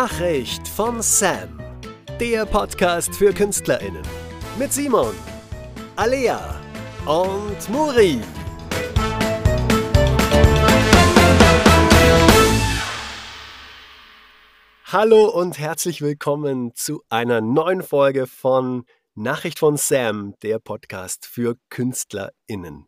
Nachricht von Sam. Der Podcast für KünstlerInnen. Mit Simon, Alea und Muri. Hallo und herzlich willkommen zu einer neuen Folge von Nachricht von Sam, der Podcast für KünstlerInnen.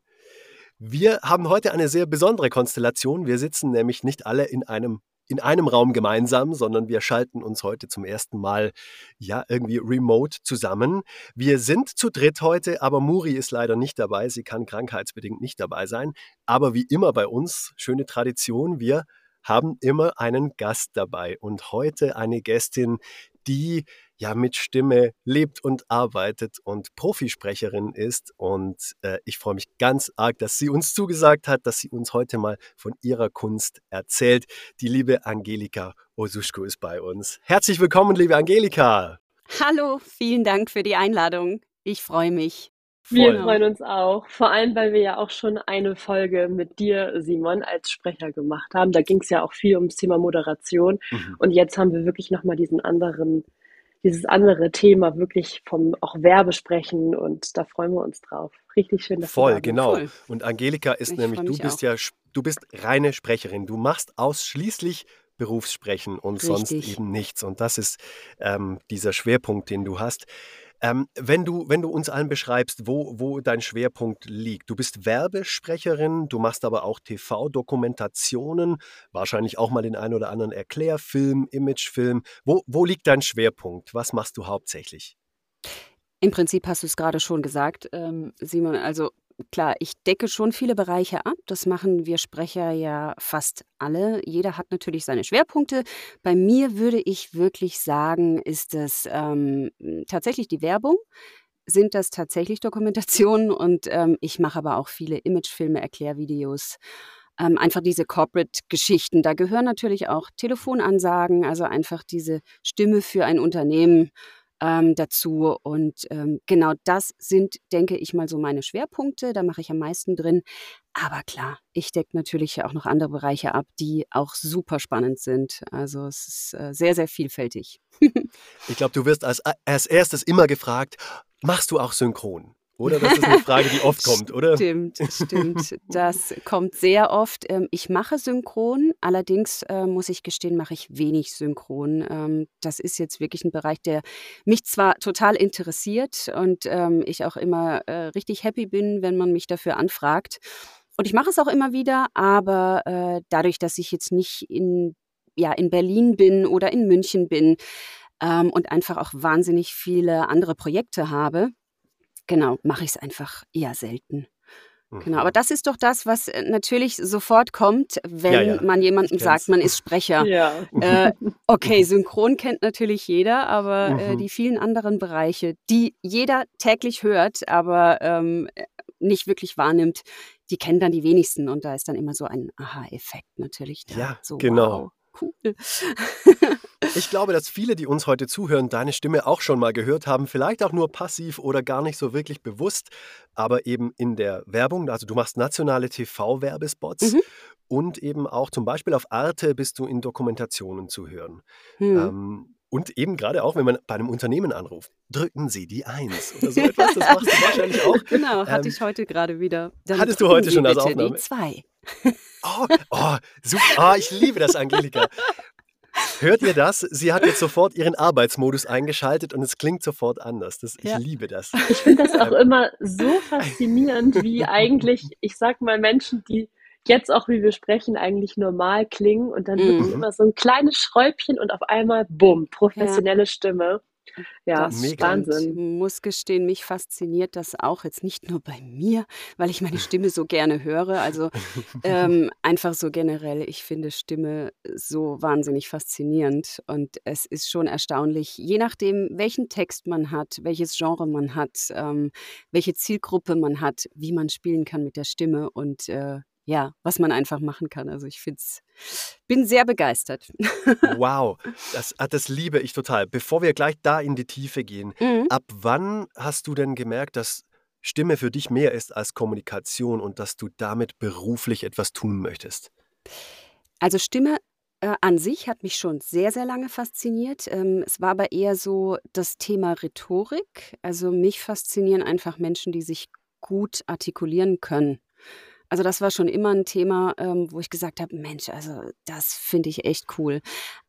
Wir haben heute eine sehr besondere Konstellation. Wir sitzen nämlich nicht alle in einem in einem Raum gemeinsam, sondern wir schalten uns heute zum ersten Mal ja irgendwie remote zusammen. Wir sind zu dritt heute, aber Muri ist leider nicht dabei. Sie kann krankheitsbedingt nicht dabei sein. Aber wie immer bei uns, schöne Tradition, wir haben immer einen Gast dabei und heute eine Gästin, die ja mit Stimme lebt und arbeitet und Profisprecherin ist. Und äh, ich freue mich ganz arg, dass sie uns zugesagt hat, dass sie uns heute mal von ihrer Kunst erzählt. Die liebe Angelika Osuschko ist bei uns. Herzlich willkommen, liebe Angelika. Hallo, vielen Dank für die Einladung. Ich freue mich. Wir freuen uns auch, vor allem, weil wir ja auch schon eine Folge mit dir, Simon, als Sprecher gemacht haben. Da ging es ja auch viel ums Thema Moderation. Mhm. Und jetzt haben wir wirklich nochmal diesen anderen dieses andere Thema wirklich vom auch Werbesprechen und da freuen wir uns drauf. Richtig schön, dass Voll, du da genau. Voll. Und Angelika ist ich nämlich, du bist auch. ja, du bist reine Sprecherin. Du machst ausschließlich Berufssprechen und Richtig. sonst eben nichts. Und das ist ähm, dieser Schwerpunkt, den du hast. Ähm, wenn, du, wenn du uns allen beschreibst, wo, wo dein Schwerpunkt liegt. Du bist Werbesprecherin, du machst aber auch TV-Dokumentationen, wahrscheinlich auch mal den einen oder anderen Erklärfilm, Imagefilm. Wo, wo liegt dein Schwerpunkt? Was machst du hauptsächlich? Im Prinzip hast du es gerade schon gesagt, ähm, Simon. Also klar, ich decke schon viele Bereiche ab. Das machen wir Sprecher ja fast alle. Jeder hat natürlich seine Schwerpunkte. Bei mir würde ich wirklich sagen, ist es ähm, tatsächlich die Werbung. Sind das tatsächlich Dokumentationen und ähm, ich mache aber auch viele Imagefilme, Erklärvideos ähm, einfach diese Corporate-Geschichten. Da gehören natürlich auch Telefonansagen, also einfach diese Stimme für ein Unternehmen ähm, dazu. Und ähm, genau das sind, denke ich mal, so meine Schwerpunkte. Da mache ich am meisten drin. Aber klar, ich decke natürlich auch noch andere Bereiche ab, die auch super spannend sind. Also es ist äh, sehr, sehr vielfältig. ich glaube, du wirst als, als erstes immer gefragt, machst du auch synchron? Oder? Das ist eine Frage, die oft kommt, oder? Stimmt, stimmt. Das kommt sehr oft. Ähm, ich mache Synchron, allerdings äh, muss ich gestehen, mache ich wenig Synchron. Ähm, das ist jetzt wirklich ein Bereich, der mich zwar total interessiert und ähm, ich auch immer äh, richtig happy bin, wenn man mich dafür anfragt. Und ich mache es auch immer wieder, aber äh, dadurch, dass ich jetzt nicht in, ja, in Berlin bin oder in München bin und einfach auch wahnsinnig viele andere Projekte habe, Genau, mache ich es einfach eher selten. Genau, aber mhm. das ist doch das, was äh, natürlich sofort kommt, wenn ja, ja. man jemandem sagt, man ist Sprecher. Ja. Äh, okay, synchron kennt natürlich jeder, aber äh, mhm. äh, die vielen anderen Bereiche, die jeder täglich hört, aber ähm, nicht wirklich wahrnimmt, die kennen dann die wenigsten und da ist dann immer so ein Aha-Effekt natürlich da. Ja, so, genau. Wow, cool. Ich glaube, dass viele, die uns heute zuhören, deine Stimme auch schon mal gehört haben. Vielleicht auch nur passiv oder gar nicht so wirklich bewusst, aber eben in der Werbung. Also du machst nationale TV-Werbespots mhm. und eben auch zum Beispiel auf Arte bist du in Dokumentationen zu hören. Mhm. Ähm, und eben gerade auch, wenn man bei einem Unternehmen anruft, drücken Sie die Eins oder so etwas. Das machst du wahrscheinlich auch. Genau, hatte ähm, ich heute gerade wieder. Dann hattest du heute schon als Aufnahme? Die zwei. Oh, oh, super. Oh, ich liebe das, Angelika. Hört ihr das? Sie hat jetzt sofort ihren Arbeitsmodus eingeschaltet und es klingt sofort anders. Das, ich ja. liebe das. Ich finde das auch ähm. immer so faszinierend, wie eigentlich, ich sag mal, Menschen, die jetzt auch, wie wir sprechen, eigentlich normal klingen und dann mhm. immer so ein kleines Schräubchen und auf einmal, bumm, professionelle ja. Stimme. Ja, das ist Wahnsinn. Ich muss gestehen, mich fasziniert das auch jetzt nicht nur bei mir, weil ich meine Stimme so gerne höre. Also ähm, einfach so generell, ich finde Stimme so wahnsinnig faszinierend. Und es ist schon erstaunlich, je nachdem, welchen Text man hat, welches Genre man hat, ähm, welche Zielgruppe man hat, wie man spielen kann mit der Stimme. Und äh, ja, was man einfach machen kann. Also ich find's, bin sehr begeistert. Wow, das, ah, das liebe ich total. Bevor wir gleich da in die Tiefe gehen, mhm. ab wann hast du denn gemerkt, dass Stimme für dich mehr ist als Kommunikation und dass du damit beruflich etwas tun möchtest? Also Stimme äh, an sich hat mich schon sehr, sehr lange fasziniert. Ähm, es war aber eher so das Thema Rhetorik. Also mich faszinieren einfach Menschen, die sich gut artikulieren können. Also das war schon immer ein Thema, ähm, wo ich gesagt habe, Mensch, also das finde ich echt cool.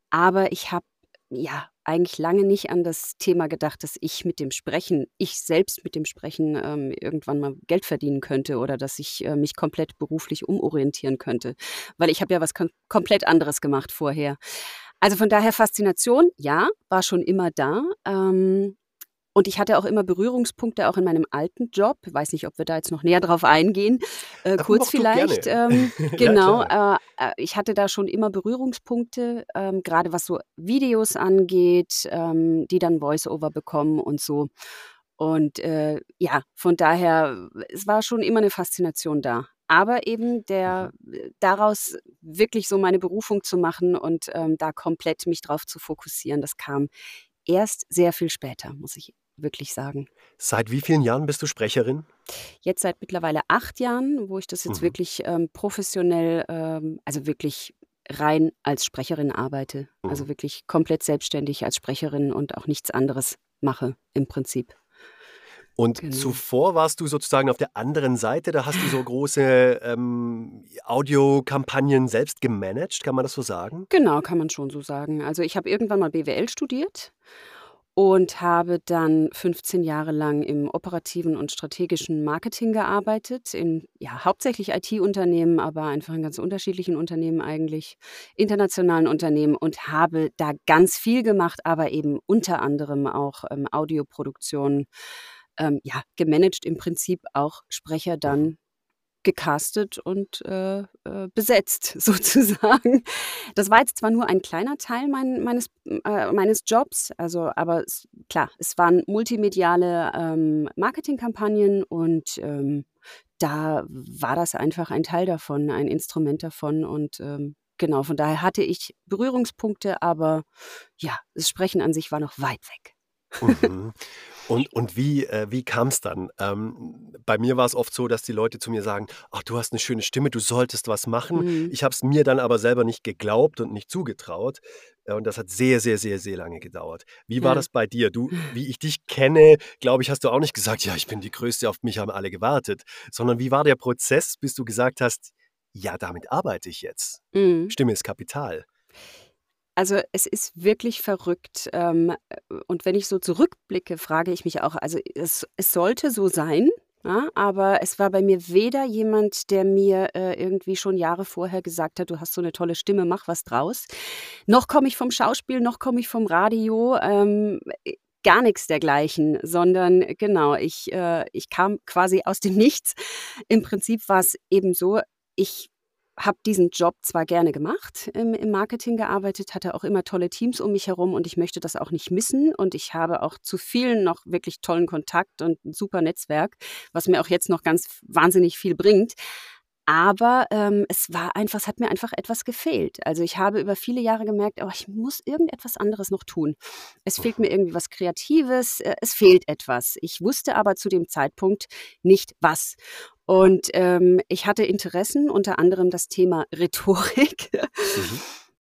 Aber ich habe ja eigentlich lange nicht an das Thema gedacht, dass ich mit dem Sprechen, ich selbst mit dem Sprechen ähm, irgendwann mal Geld verdienen könnte oder dass ich äh, mich komplett beruflich umorientieren könnte, weil ich habe ja was kom komplett anderes gemacht vorher. Also von daher Faszination, ja, war schon immer da. Ähm, und ich hatte auch immer Berührungspunkte, auch in meinem alten Job. Ich weiß nicht, ob wir da jetzt noch näher drauf eingehen. Äh, kurz vielleicht. Ähm, genau. ja, äh, äh, ich hatte da schon immer Berührungspunkte, ähm, gerade was so Videos angeht, ähm, die dann Voice-Over bekommen und so. Und äh, ja, von daher, es war schon immer eine Faszination da. Aber eben der, mhm. Daraus wirklich so meine Berufung zu machen und ähm, da komplett mich drauf zu fokussieren, das kam erst sehr viel später, muss ich wirklich sagen. Seit wie vielen Jahren bist du Sprecherin? Jetzt seit mittlerweile acht Jahren, wo ich das jetzt mhm. wirklich ähm, professionell, ähm, also wirklich rein als Sprecherin arbeite. Also mhm. Also wirklich komplett selbstständig als Sprecherin und auch nichts anderes mache im Prinzip. Und genau. zuvor warst du sozusagen auf der anderen Seite, da hast du so große ähm, Audiokampagnen selbst gemanagt, kann man das so sagen? Genau, kann man schon so sagen. Also ich habe irgendwann mal BWL studiert und habe dann 15 Jahre lang im operativen und strategischen Marketing gearbeitet, in ja, hauptsächlich IT-Unternehmen, aber einfach in ganz unterschiedlichen Unternehmen eigentlich, internationalen Unternehmen und habe da ganz viel gemacht, aber eben unter anderem auch ähm, Audioproduktion, ähm, ja, gemanagt im Prinzip auch Sprecher dann gecastet und äh, äh, besetzt sozusagen. Das war jetzt zwar nur ein kleiner Teil mein, meines, äh, meines Jobs, also aber es, klar, es waren multimediale ähm, Marketingkampagnen und ähm, da war das einfach ein Teil davon, ein Instrument davon und ähm, genau, von daher hatte ich Berührungspunkte, aber ja, das Sprechen an sich war noch weit weg. Mhm. Und, und wie, äh, wie kam es dann? Ähm, bei mir war es oft so, dass die Leute zu mir sagen, ach, du hast eine schöne Stimme, du solltest was machen. Mhm. Ich habe es mir dann aber selber nicht geglaubt und nicht zugetraut. Äh, und das hat sehr, sehr, sehr, sehr lange gedauert. Wie war ja. das bei dir? Du, wie ich dich kenne, glaube ich, hast du auch nicht gesagt, ja, ich bin die Größte, auf mich haben alle gewartet. Sondern wie war der Prozess, bis du gesagt hast, ja, damit arbeite ich jetzt. Mhm. Stimme ist Kapital. Also es ist wirklich verrückt. Ähm, und wenn ich so zurückblicke, frage ich mich auch, also es, es sollte so sein, ja, aber es war bei mir weder jemand, der mir äh, irgendwie schon Jahre vorher gesagt hat, du hast so eine tolle Stimme, mach was draus. Noch komme ich vom Schauspiel, noch komme ich vom Radio. Ähm, gar nichts dergleichen, sondern genau, ich, äh, ich kam quasi aus dem Nichts. Im Prinzip war es eben so, ich habe diesen Job zwar gerne gemacht, im, Marketing gearbeitet, hatte auch immer tolle Teams um mich herum und ich möchte das auch nicht missen. Und ich habe auch zu vielen noch wirklich tollen Kontakt und ein super Netzwerk, was mir auch jetzt noch ganz wahnsinnig viel bringt. Aber ähm, es war einfach, es hat mir einfach etwas gefehlt. Also ich habe über viele Jahre gemerkt, oh, ich muss irgendetwas anderes noch tun. Es fehlt mir irgendwie was Kreatives, äh, es fehlt etwas. Ich wusste aber zu dem Zeitpunkt nicht was. Und ähm, ich hatte Interessen, unter anderem das Thema Rhetorik. Mhm.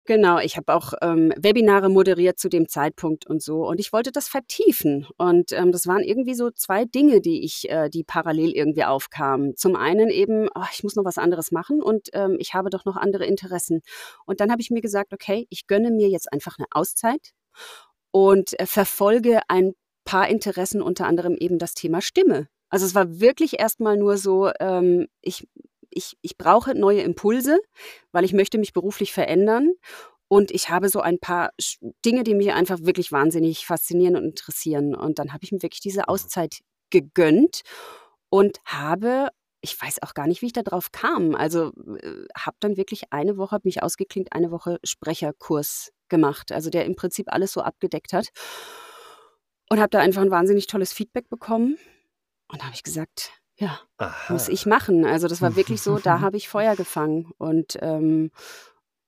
Genau, ich habe auch ähm, Webinare moderiert zu dem Zeitpunkt und so. Und ich wollte das vertiefen. Und ähm, das waren irgendwie so zwei Dinge, die ich, äh, die parallel irgendwie aufkamen. Zum einen eben, oh, ich muss noch was anderes machen und ähm, ich habe doch noch andere Interessen. Und dann habe ich mir gesagt, okay, ich gönne mir jetzt einfach eine Auszeit und äh, verfolge ein paar Interessen, unter anderem eben das Thema Stimme. Also es war wirklich erstmal nur so, ähm, ich, ich, ich brauche neue Impulse, weil ich möchte mich beruflich verändern. Und ich habe so ein paar Dinge, die mich einfach wirklich wahnsinnig faszinieren und interessieren. Und dann habe ich mir wirklich diese. Auszeit gegönnt und habe, ich weiß auch gar nicht, wie ich da drauf kam. Also äh, habe dann wirklich eine Woche, habe mich ausgeklinkt, eine Woche Sprecherkurs gemacht, also der im Prinzip alles so abgedeckt hat. Und habe da einfach ein wahnsinnig tolles Feedback bekommen. Und da habe ich gesagt, ja, Aha. muss ich machen. Also das war wirklich so, da habe ich Feuer gefangen. Und, ähm,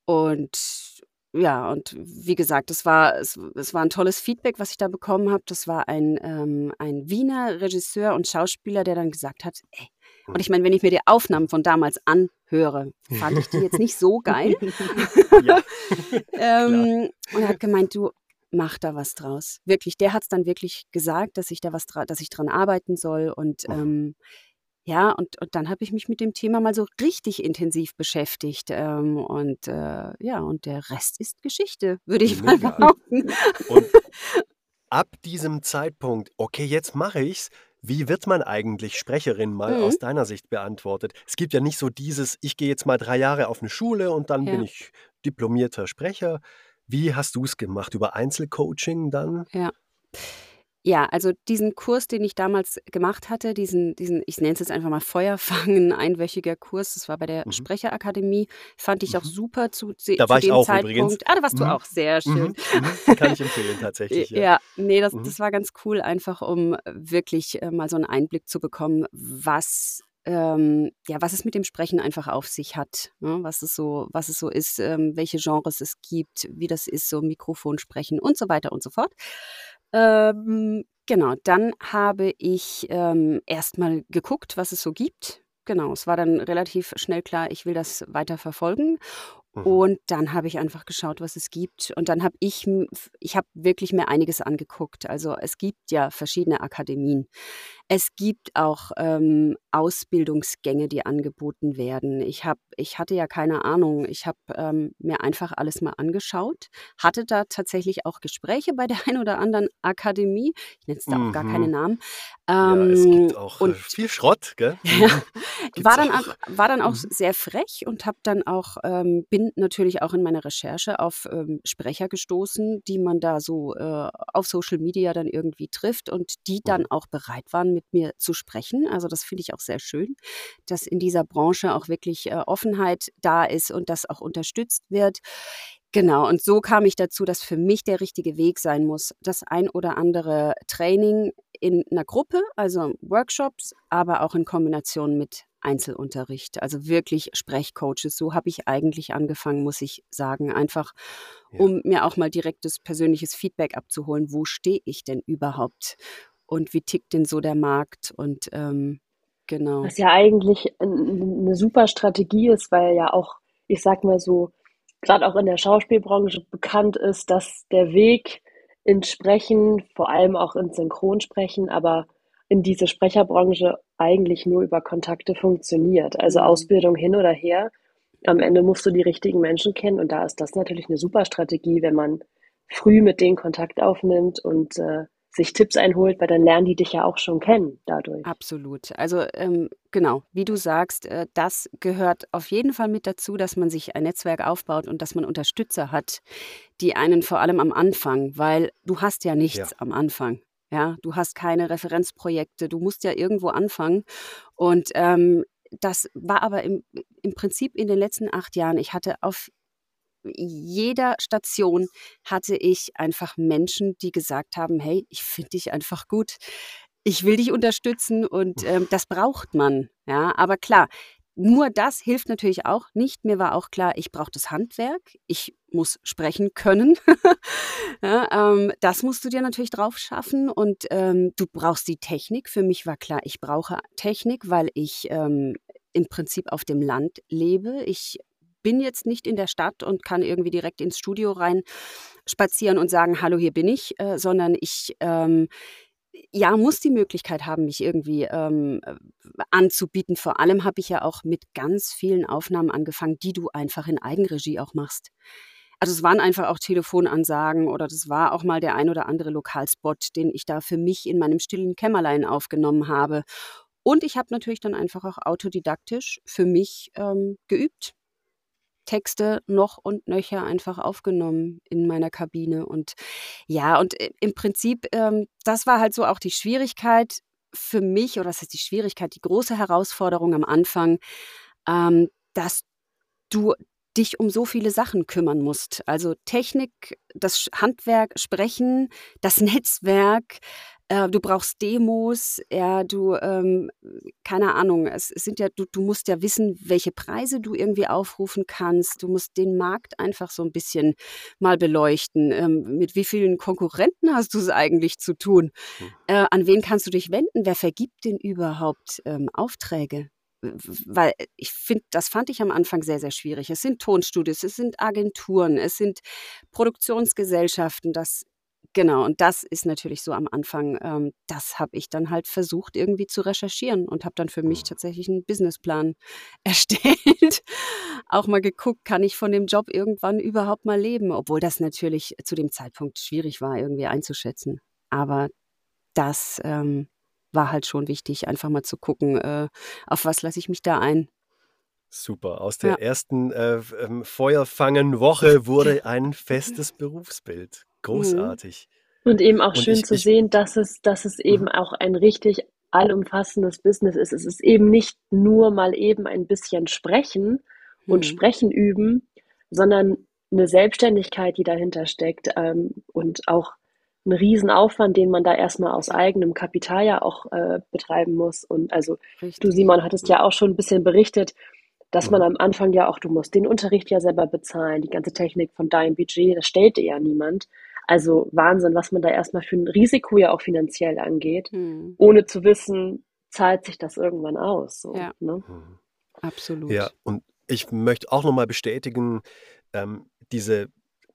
und ja, und wie gesagt, es war, es, es war ein tolles Feedback, was ich da bekommen habe. Das war ein, ähm, ein Wiener Regisseur und Schauspieler, der dann gesagt hat, ey, Und ich meine, wenn ich mir die Aufnahmen von damals anhöre, fand ich die jetzt nicht so geil. ähm, und er hat gemeint, du mach da was draus. Wirklich, der hat es dann wirklich gesagt, dass ich da was, dass ich dran arbeiten soll. Und ähm, ja, und, und dann habe ich mich mit dem Thema mal so richtig intensiv beschäftigt. Ähm, und äh, ja, und der Rest ist Geschichte, würde ich Mega. mal behaupten. Und ab diesem Zeitpunkt, okay, jetzt mache ich's. Wie wird man eigentlich Sprecherin mal mhm. aus deiner Sicht beantwortet? Es gibt ja nicht so dieses, ich gehe jetzt mal drei Jahre auf eine Schule und dann ja. bin ich diplomierter Sprecher. Wie hast du es gemacht? Über Einzelcoaching dann? Ja. Ja, also diesen Kurs, den ich damals gemacht hatte, diesen, diesen ich nenne es jetzt einfach mal Feuerfangen, einwöchiger Kurs, das war bei der mhm. Sprecherakademie, fand ich auch mhm. super zu, zu, da war zu dem ich auch Zeitpunkt. Übrigens. Ah, da warst du mhm. auch, sehr schön. Mhm. mhm. Kann ich empfehlen, tatsächlich. Ja, ja nee, das, das war ganz cool, einfach um wirklich äh, mal so einen Einblick zu bekommen, was ähm, ja, was es mit dem Sprechen einfach auf sich hat, ne? was es so, was es so ist, ähm, welche Genres es gibt, wie das ist, so Mikrofon sprechen und so weiter und so fort. Ähm, genau, dann habe ich ähm, erstmal geguckt, was es so gibt. Genau, es war dann relativ schnell klar, ich will das weiter verfolgen Mhm. Und dann habe ich einfach geschaut, was es gibt. Und dann habe ich, ich habe wirklich mir einiges angeguckt. Also es gibt ja verschiedene Akademien. Es gibt auch ähm, Ausbildungsgänge, die angeboten werden. Ich habe, ich hatte ja keine Ahnung. Ich habe ähm, mir einfach alles mal angeschaut, hatte da tatsächlich auch Gespräche bei der einen oder anderen Akademie. Ich nenne es da mhm. auch gar keine mhm. Namen. Ähm, ja, es gibt auch äh, und, viel Schrott, gell? Ja, war, dann, auch. war dann auch mhm. sehr frech und habe dann auch ähm, bin natürlich auch in meiner Recherche auf ähm, Sprecher gestoßen, die man da so äh, auf Social Media dann irgendwie trifft und die dann mhm. auch bereit waren, mit mir zu sprechen. Also das finde ich auch sehr schön, dass in dieser Branche auch wirklich äh, Offenheit da ist und das auch unterstützt wird. Genau, und so kam ich dazu, dass für mich der richtige Weg sein muss, das ein oder andere Training in einer Gruppe, also Workshops, aber auch in Kombination mit Einzelunterricht, also wirklich Sprechcoaches. So habe ich eigentlich angefangen, muss ich sagen, einfach ja. um mir auch mal direktes persönliches Feedback abzuholen. Wo stehe ich denn überhaupt und wie tickt denn so der Markt und ähm, genau. Was ja eigentlich eine super Strategie ist, weil ja auch, ich sag mal so, gerade auch in der Schauspielbranche bekannt ist, dass der Weg ins Sprechen, vor allem auch ins Synchronsprechen, aber in diese Sprecherbranche eigentlich nur über Kontakte funktioniert. Also mhm. Ausbildung hin oder her. Am Ende musst du die richtigen Menschen kennen und da ist das natürlich eine super Strategie, wenn man früh mit denen Kontakt aufnimmt und äh, sich Tipps einholt, weil dann lernen die dich ja auch schon kennen dadurch. Absolut. Also ähm, genau, wie du sagst, äh, das gehört auf jeden Fall mit dazu, dass man sich ein Netzwerk aufbaut und dass man Unterstützer hat, die einen vor allem am Anfang, weil du hast ja nichts ja. am Anfang. Ja, du hast keine Referenzprojekte, du musst ja irgendwo anfangen. Und ähm, das war aber im, im Prinzip in den letzten acht Jahren, ich hatte auf jeder Station hatte ich einfach Menschen, die gesagt haben, hey, ich finde dich einfach gut. Ich will dich unterstützen und ähm, das braucht man. Ja, aber klar, nur das hilft natürlich auch nicht. Mir war auch klar, ich brauche das Handwerk. Ich muss sprechen können. ja, ähm, das musst du dir natürlich drauf schaffen. Und ähm, du brauchst die Technik. Für mich war klar, ich brauche Technik, weil ich ähm, im Prinzip auf dem Land lebe. Ich bin jetzt nicht in der Stadt und kann irgendwie direkt ins Studio rein spazieren und sagen, hallo, hier bin ich, äh, sondern ich ähm, ja, muss die Möglichkeit haben, mich irgendwie ähm, anzubieten. Vor allem habe ich ja auch mit ganz vielen Aufnahmen angefangen, die du einfach in Eigenregie auch machst. Also es waren einfach auch Telefonansagen oder das war auch mal der ein oder andere Lokalspot, den ich da für mich in meinem stillen Kämmerlein aufgenommen habe. Und ich habe natürlich dann einfach auch autodidaktisch für mich ähm, geübt. Texte noch und nöcher einfach aufgenommen in meiner Kabine. Und ja, und äh, im Prinzip, ähm, das war halt so auch die Schwierigkeit für mich, oder was heißt die Schwierigkeit, die große Herausforderung am Anfang, ähm, dass du dich um so viele Sachen kümmern musst. Also Technik, das Handwerk, Sprechen, das Netzwerk, äh, du brauchst Demos, ja, du, ähm, keine Ahnung, es, es sind ja, du, du musst ja wissen, welche Preise du irgendwie aufrufen kannst. Du musst den Markt einfach so ein bisschen mal beleuchten. Ähm, mit wie vielen Konkurrenten hast du es eigentlich zu tun? Hm. Äh, an wen kannst du dich wenden? Wer vergibt denn überhaupt ähm, Aufträge? Weil ich finde, das fand ich am Anfang sehr, sehr schwierig. Es sind Tonstudios, es sind Agenturen, es sind Produktionsgesellschaften, das Genau, und das ist natürlich so am Anfang, ähm, das habe ich dann halt versucht irgendwie zu recherchieren und habe dann für mich mhm. tatsächlich einen Businessplan erstellt. Auch mal geguckt, kann ich von dem Job irgendwann überhaupt mal leben, obwohl das natürlich zu dem Zeitpunkt schwierig war, irgendwie einzuschätzen. Aber das ähm, war halt schon wichtig, einfach mal zu gucken, äh, auf was lasse ich mich da ein. Super. Aus der ja. ersten äh, ähm, Feuerfangen-Woche wurde ein festes Berufsbild. Mhm. Großartig. Und eben auch Und schön ich, zu ich, sehen, dass es, dass es eben mhm. auch ein richtig allumfassendes Business ist. Es ist eben nicht nur mal eben ein bisschen sprechen und mhm. sprechen üben, sondern eine Selbstständigkeit, die dahinter steckt ähm, und auch ein Riesenaufwand, den man da erstmal aus eigenem Kapital ja auch äh, betreiben muss. Und also Richtig. du, Simon, hattest ja auch schon ein bisschen berichtet, dass man mhm. am Anfang ja auch, du musst den Unterricht ja selber bezahlen, die ganze Technik von deinem Budget, das stellt dir ja niemand. Also Wahnsinn, was man da erstmal für ein Risiko ja auch finanziell angeht, mhm. ohne zu wissen, zahlt sich das irgendwann aus. So, ja. Ne? Mhm. Absolut. Ja, und ich möchte auch nochmal bestätigen, ähm, diese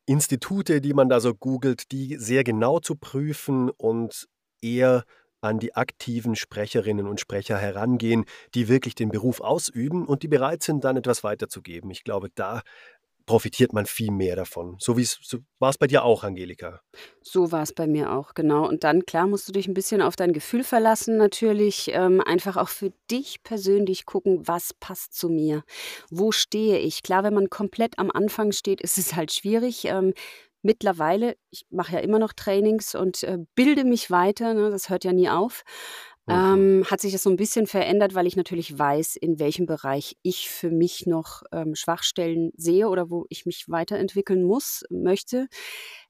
Institute, die man da so googelt, die sehr genau zu prüfen und eher an die aktiven Sprecherinnen und Sprecher herangehen, die wirklich den Beruf ausüben und die bereit sind, dann etwas weiterzugeben. Ich glaube, da profitiert man viel mehr davon. So wie so war es bei dir auch, Angelika. So war es bei mir auch, genau. Und dann, klar, musst du dich ein bisschen auf dein Gefühl verlassen, natürlich. Ähm, einfach auch für dich persönlich gucken, was passt zu mir. Wo stehe ich? Klar, wenn man komplett am Anfang steht, ist es halt schwierig. Ähm, mittlerweile, ich mache ja immer noch Trainings und äh, bilde mich weiter, ne, das hört ja nie auf. Mhm. Ähm, hat sich das so ein bisschen verändert, weil ich natürlich weiß, in welchem Bereich ich für mich noch ähm, Schwachstellen sehe oder wo ich mich weiterentwickeln muss, möchte.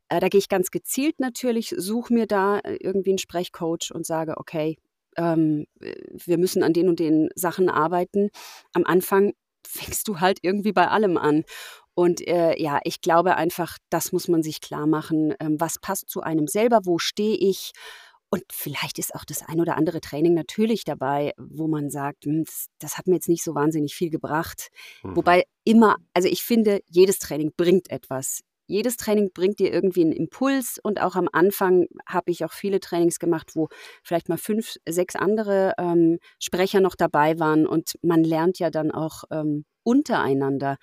Äh, da gehe ich ganz gezielt natürlich, suche mir da äh, irgendwie einen Sprechcoach und sage, okay, ähm, wir müssen an den und den Sachen arbeiten. Am Anfang fängst du halt irgendwie bei allem an. Und äh, ja, ich glaube einfach, das muss man sich klar machen. Ähm, was passt zu einem selber? Wo stehe ich? Und vielleicht ist auch das ein oder andere Training natürlich dabei, wo man sagt, hm, das, das hat mir jetzt nicht so wahnsinnig viel gebracht. Mhm. Wobei immer, also ich finde, jedes Training bringt etwas. Jedes Training bringt dir irgendwie einen Impuls und auch am Anfang habe ich auch viele Trainings gemacht, wo vielleicht mal fünf, sechs andere ähm, Sprecher noch dabei waren und man lernt ja dann auch ähm, untereinander.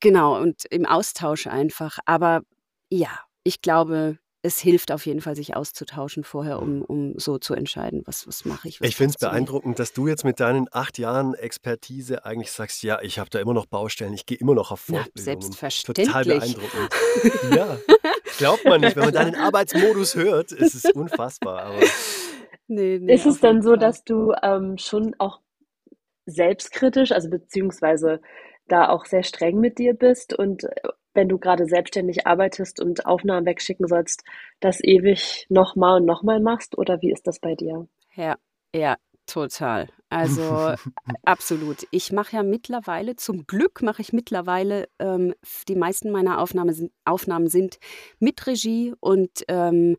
Genau, und im Austausch einfach. Aber ja, ich glaube, es hilft auf jeden Fall, sich auszutauschen vorher, um, um so zu entscheiden, was, was mache ich. Was ich finde es beeindruckend, dass du jetzt mit deinen acht Jahren Expertise eigentlich sagst, ja, ich habe da immer noch Baustellen, ich gehe immer noch auf Fortbildungen. Na, selbstverständlich. Total beeindruckend. ja, glaubt man nicht. Wenn man deinen Arbeitsmodus hört, ist es unfassbar. Aber nee, nee, ist es dann so, dass du ähm, schon auch selbstkritisch, also beziehungsweise da auch sehr streng mit dir bist und äh, wenn du gerade selbstständig arbeitest und Aufnahmen wegschicken sollst, das ewig nochmal und nochmal machst? Oder wie ist das bei dir? Ja, ja, total. Also absolut. Ich mache ja mittlerweile, zum Glück mache ich mittlerweile, ähm, die meisten meiner Aufnahme sind, Aufnahmen sind mit Regie und ähm,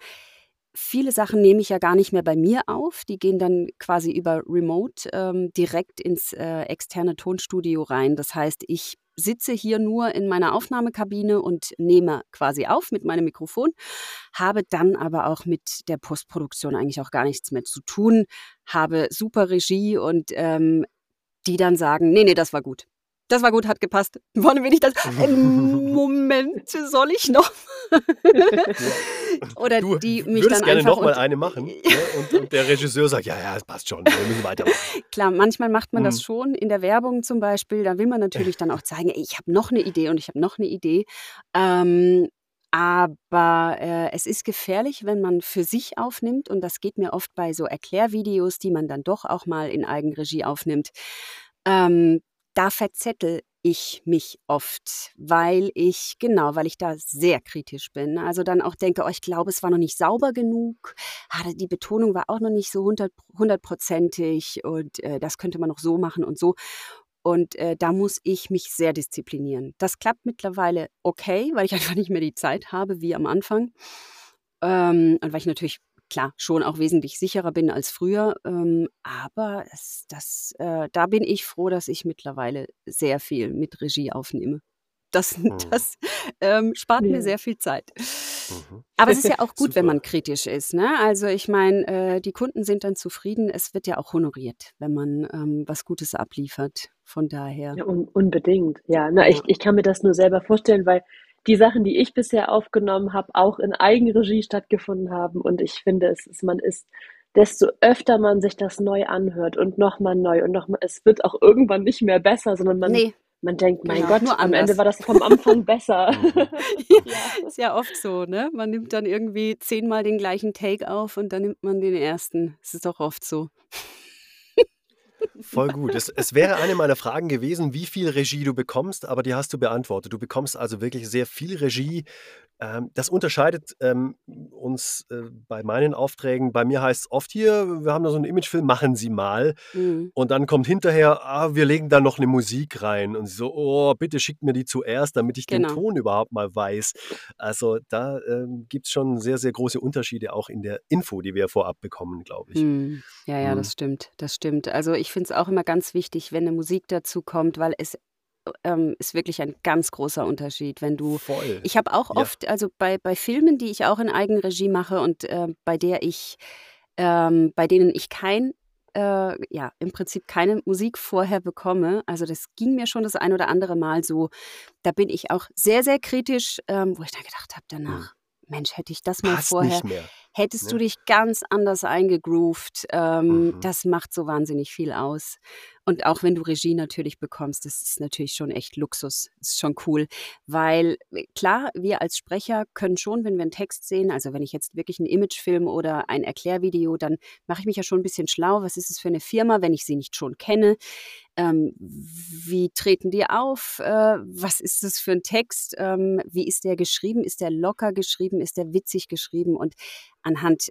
viele Sachen nehme ich ja gar nicht mehr bei mir auf. Die gehen dann quasi über Remote ähm, direkt ins äh, externe Tonstudio rein. Das heißt, ich sitze hier nur in meiner Aufnahmekabine und nehme quasi auf mit meinem Mikrofon, habe dann aber auch mit der Postproduktion eigentlich auch gar nichts mehr zu tun, habe super Regie und ähm, die dann sagen, nee, nee, das war gut das war gut, hat gepasst. Wollen wir nicht das? Moment, soll ich noch? Oder du die mich dann gerne noch mal eine machen. ne? und, und, der Regisseur sagt, ja, ja, es passt schon, wir müssen weitermachen. Klar, manchmal macht man mhm. das schon in der Werbung zum Beispiel. Da will man natürlich dann auch zeigen, ey, ich habe noch eine Idee und ich habe noch eine Idee. Ähm, aber äh, es ist gefährlich, wenn man für sich aufnimmt. Und das geht mir oft bei so Erklärvideos, die man dann doch auch mal in Eigenregie aufnimmt. Ähm, da verzettel ich mich oft, weil ich, genau, weil ich da sehr kritisch bin. Also dann auch denke, oh, ich glaube, es war noch nicht sauber genug. Ah, die Betonung war auch noch nicht so hundertprozentig und äh, das könnte man noch so machen und so. Und äh, da muss ich mich sehr disziplinieren. Das klappt mittlerweile okay, weil ich einfach nicht mehr die Zeit habe wie am Anfang. Ähm, und weil ich natürlich klar schon auch wesentlich sicherer bin als früher. Ähm, aber das, das, äh, da bin ich froh, dass ich mittlerweile sehr viel mit Regie aufnehme. Das, mhm. das ähm, spart ja. mir sehr viel Zeit. Mhm. Aber es ist ja auch gut, wenn man kritisch ist. Ne? Also ich meine, äh, die Kunden sind dann zufrieden. Es wird ja auch honoriert, wenn man ähm, was Gutes abliefert. Von daher. Ja, un unbedingt. Ja, na, ich, ich kann mir das nur selber vorstellen, weil die Sachen, die ich bisher aufgenommen habe, auch in Eigenregie stattgefunden haben. Und ich finde, es ist, man ist, desto öfter man sich das neu anhört und nochmal neu und nochmal, es wird auch irgendwann nicht mehr besser, sondern man nee. Man denkt, mein genau, Gott, am Ende war das vom Anfang besser. ja, ist ja oft so, ne? Man nimmt dann irgendwie zehnmal den gleichen Take auf und dann nimmt man den ersten. Es ist doch oft so. Voll gut. Es, es, wäre eine meiner Fragen gewesen, wie viel Regie du bekommst, aber die hast du beantwortet. Du bekommst also wirklich sehr viel Regie. Ähm, das unterscheidet ähm, uns äh, bei meinen Aufträgen. Bei mir heißt es oft hier, wir haben da so einen Imagefilm, machen Sie mal. Mhm. Und dann kommt hinterher, ah, wir legen da noch eine Musik rein. Und so, oh, bitte schickt mir die zuerst, damit ich genau. den Ton überhaupt mal weiß. Also da ähm, gibt es schon sehr, sehr große Unterschiede auch in der Info, die wir vorab bekommen, glaube ich. Mhm. Ja, ja, mhm. das stimmt. Das stimmt. Also ich finde es auch immer ganz wichtig, wenn eine Musik dazu kommt, weil es ähm, ist wirklich ein ganz großer Unterschied, wenn du. Voll. Ich habe auch ja. oft, also bei, bei Filmen, die ich auch in Eigenregie mache und äh, bei der ich, ähm, bei denen ich kein äh, ja, im Prinzip keine Musik vorher bekomme. Also das ging mir schon das ein oder andere Mal so. Da bin ich auch sehr, sehr kritisch, ähm, wo ich dann gedacht habe danach, hm. Mensch, hätte ich das mal Passt vorher, hättest ne? du dich ganz anders eingegroovt. Ähm, mhm. Das macht so wahnsinnig viel aus. Und auch wenn du Regie natürlich bekommst, das ist natürlich schon echt Luxus. Das ist schon cool. Weil äh, klar, wir als Sprecher können schon, wenn wir einen Text sehen, also wenn ich jetzt wirklich einen Imagefilm oder ein Erklärvideo, dann mache ich mich ja schon ein bisschen schlau. Was ist es für eine Firma, wenn ich sie nicht schon kenne? Ähm, wie treten die auf? Äh, was ist das für ein Text? Ähm, wie ist der geschrieben? Ist der locker geschrieben? Ist der witzig geschrieben? Und anhand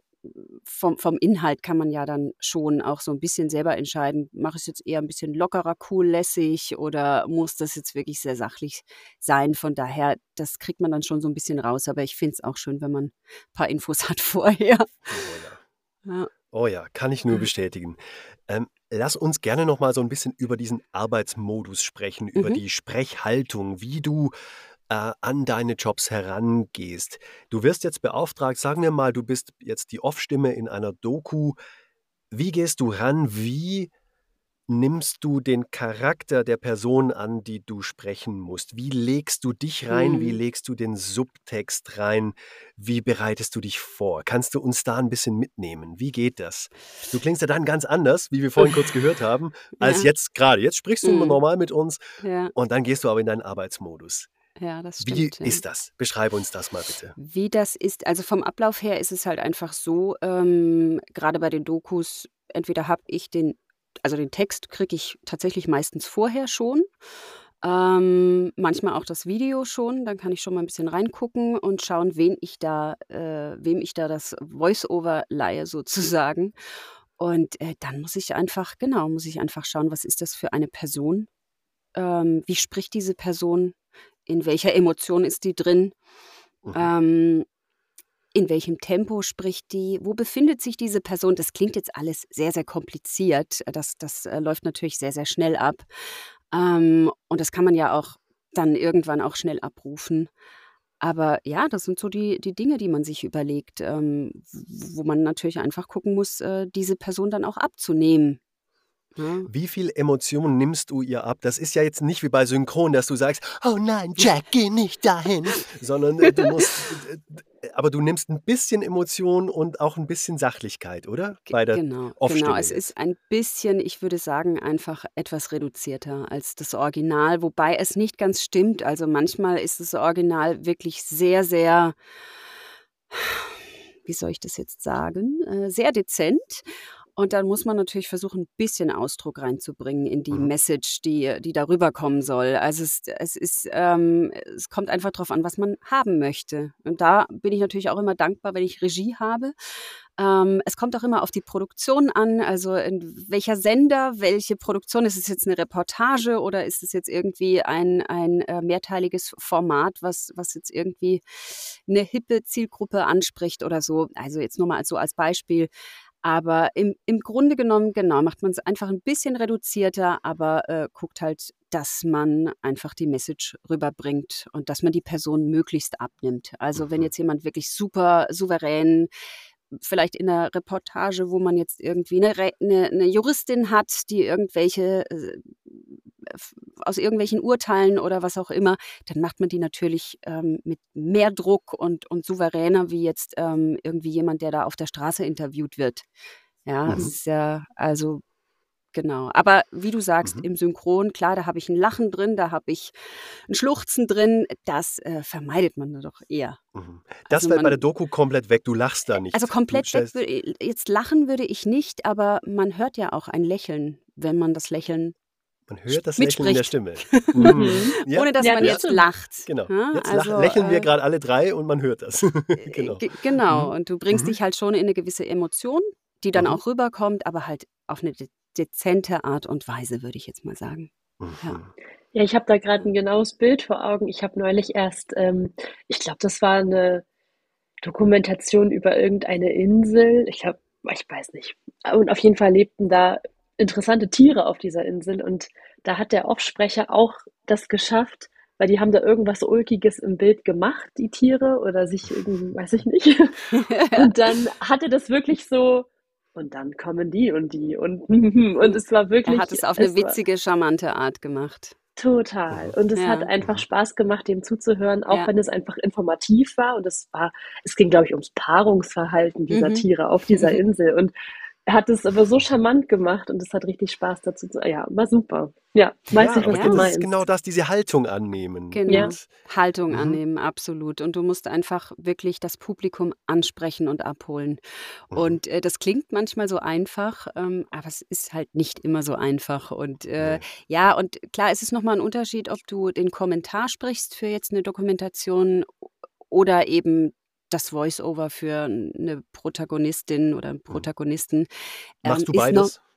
vom, vom Inhalt kann man ja dann schon auch so ein bisschen selber entscheiden, mache ich es jetzt eher ein bisschen lockerer, cool, lässig oder muss das jetzt wirklich sehr sachlich sein. Von daher, das kriegt man dann schon so ein bisschen raus. Aber ich finde es auch schön, wenn man ein paar Infos hat vorher. Oh ja, ja. Oh ja kann ich nur bestätigen. Ähm, lass uns gerne noch mal so ein bisschen über diesen Arbeitsmodus sprechen, mhm. über die Sprechhaltung, wie du äh, an deine Jobs herangehst. Du wirst jetzt beauftragt, sagen wir mal, du bist jetzt die Off-Stimme in einer Doku. Wie gehst du ran? Wie nimmst du den Charakter der Person an, die du sprechen musst? Wie legst du dich rein? Mhm. Wie legst du den Subtext rein? Wie bereitest du dich vor? Kannst du uns da ein bisschen mitnehmen? Wie geht das? Du klingst ja dann ganz anders, wie wir vorhin kurz gehört haben, als ja. jetzt gerade. Jetzt sprichst du mhm. normal mit uns ja. und dann gehst du aber in deinen Arbeitsmodus. Ja, das stimmt. Wie ja. ist das? Beschreibe uns das mal bitte. Wie das ist, also vom Ablauf her ist es halt einfach so, ähm, gerade bei den Dokus, entweder habe ich den, also den Text kriege ich tatsächlich meistens vorher schon. Ähm, manchmal auch das Video schon, dann kann ich schon mal ein bisschen reingucken und schauen, wen ich da, äh, wem ich da das Voice-Over leihe sozusagen. Und äh, dann muss ich einfach, genau, muss ich einfach schauen, was ist das für eine Person? Ähm, wie spricht diese Person? In welcher Emotion ist die drin, mhm. ähm, in welchem Tempo spricht die, wo befindet sich diese Person. Das klingt jetzt alles sehr, sehr kompliziert. Das, das äh, läuft natürlich sehr, sehr schnell ab. Ähm, und das kann man ja auch dann irgendwann auch schnell abrufen. Aber ja, das sind so die, die Dinge, die man sich überlegt, ähm, wo man natürlich einfach gucken muss, äh, diese Person dann auch abzunehmen. Hm? Wie viel Emotionen nimmst du ihr ab? Das ist ja jetzt nicht wie bei Synchron, dass du sagst, oh nein, Jack, geh nicht dahin, sondern äh, du musst, äh, aber du nimmst ein bisschen Emotion und auch ein bisschen Sachlichkeit, oder? Bei der genau, genau. Es ist ein bisschen, ich würde sagen, einfach etwas reduzierter als das Original, wobei es nicht ganz stimmt. Also manchmal ist das Original wirklich sehr, sehr wie soll ich das jetzt sagen, äh, sehr dezent. Und dann muss man natürlich versuchen, ein bisschen Ausdruck reinzubringen in die mhm. Message, die, die darüber kommen soll. Also es, es ist, ähm, es kommt einfach darauf an, was man haben möchte. Und da bin ich natürlich auch immer dankbar, wenn ich Regie habe. Ähm, es kommt auch immer auf die Produktion an, also in welcher Sender, welche Produktion. Ist es jetzt eine Reportage oder ist es jetzt irgendwie ein, ein äh, mehrteiliges Format, was, was jetzt irgendwie eine hippe Zielgruppe anspricht oder so? Also jetzt nur mal so als Beispiel. Aber im, im Grunde genommen, genau, macht man es einfach ein bisschen reduzierter, aber äh, guckt halt, dass man einfach die Message rüberbringt und dass man die Person möglichst abnimmt. Also wenn mhm. jetzt jemand wirklich super souverän vielleicht in einer Reportage, wo man jetzt irgendwie eine, eine, eine Juristin hat, die irgendwelche äh, aus irgendwelchen Urteilen oder was auch immer, dann macht man die natürlich ähm, mit mehr Druck und, und souveräner wie jetzt ähm, irgendwie jemand, der da auf der Straße interviewt wird. Ja, mhm. ist ja, also Genau. Aber wie du sagst, mhm. im Synchron, klar, da habe ich ein Lachen drin, da habe ich ein Schluchzen drin. Das äh, vermeidet man doch eher. Mhm. Das also fällt man, bei der Doku komplett weg. Du lachst da nicht. Also komplett weg. Jetzt lachen würde ich nicht, aber man hört ja auch ein Lächeln, wenn man das Lächeln man hört das Lächeln in der Stimme. Mhm. Ja. Ohne dass ja, man jetzt ja. lacht. Genau. Jetzt also, lächeln wir äh, gerade alle drei und man hört das. genau. genau. Mhm. Und du bringst mhm. dich halt schon in eine gewisse Emotion, die dann mhm. auch rüberkommt, aber halt auf eine dezente Art und Weise, würde ich jetzt mal sagen. Ja. Mhm. Ja, ich habe da gerade ein genaues Bild vor Augen. Ich habe neulich erst, ähm, ich glaube, das war eine Dokumentation über irgendeine Insel. Ich habe, ich weiß nicht. Und auf jeden Fall lebten da interessante Tiere auf dieser Insel. Und da hat der Offsprecher auch das geschafft, weil die haben da irgendwas Ulkiges im Bild gemacht, die Tiere, oder sich irgendwie, weiß ich nicht. und dann hat er das wirklich so und dann kommen die und die und und es war wirklich. Er hat es auf eine witzige, charmante Art gemacht. Total. Und es ja. hat einfach Spaß gemacht, dem zuzuhören, auch ja. wenn es einfach informativ war. Und es war, es ging, glaube ich, ums Paarungsverhalten dieser mhm. Tiere auf dieser Insel. Und hat es aber so charmant gemacht und es hat richtig Spaß dazu zu. Ja, war super. Ja, weiß ja, ich, was du meinst. ist genau das, diese Haltung annehmen. Genau, ja. Haltung mhm. annehmen, absolut. Und du musst einfach wirklich das Publikum ansprechen und abholen. Mhm. Und äh, das klingt manchmal so einfach, ähm, aber es ist halt nicht immer so einfach. Und äh, mhm. ja, und klar, es ist nochmal ein Unterschied, ob du den Kommentar sprichst für jetzt eine Dokumentation oder eben das Voice-Over für eine Protagonistin oder einen. Protagonisten. Machst ähm, du beides? Noch,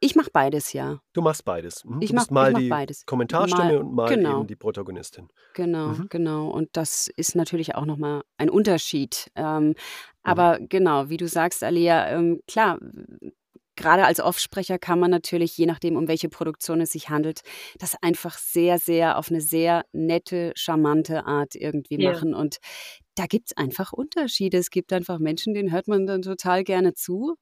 ich mache beides, ja. Du machst beides. Mhm. Ich mache mach die beides. Kommentarstimme mal, und mal genau. eben die Protagonistin. Genau, mhm. genau. Und das ist natürlich auch nochmal ein Unterschied. Ähm, mhm. aber genau, wie du sagst, Alia, ähm, klar, gerade als Offsprecher kann man natürlich, je nachdem, um welche Produktion es sich handelt, das einfach sehr, sehr auf eine sehr nette, charmante Art irgendwie ja. machen. Und da gibt es einfach Unterschiede. Es gibt einfach Menschen, denen hört man dann total gerne zu.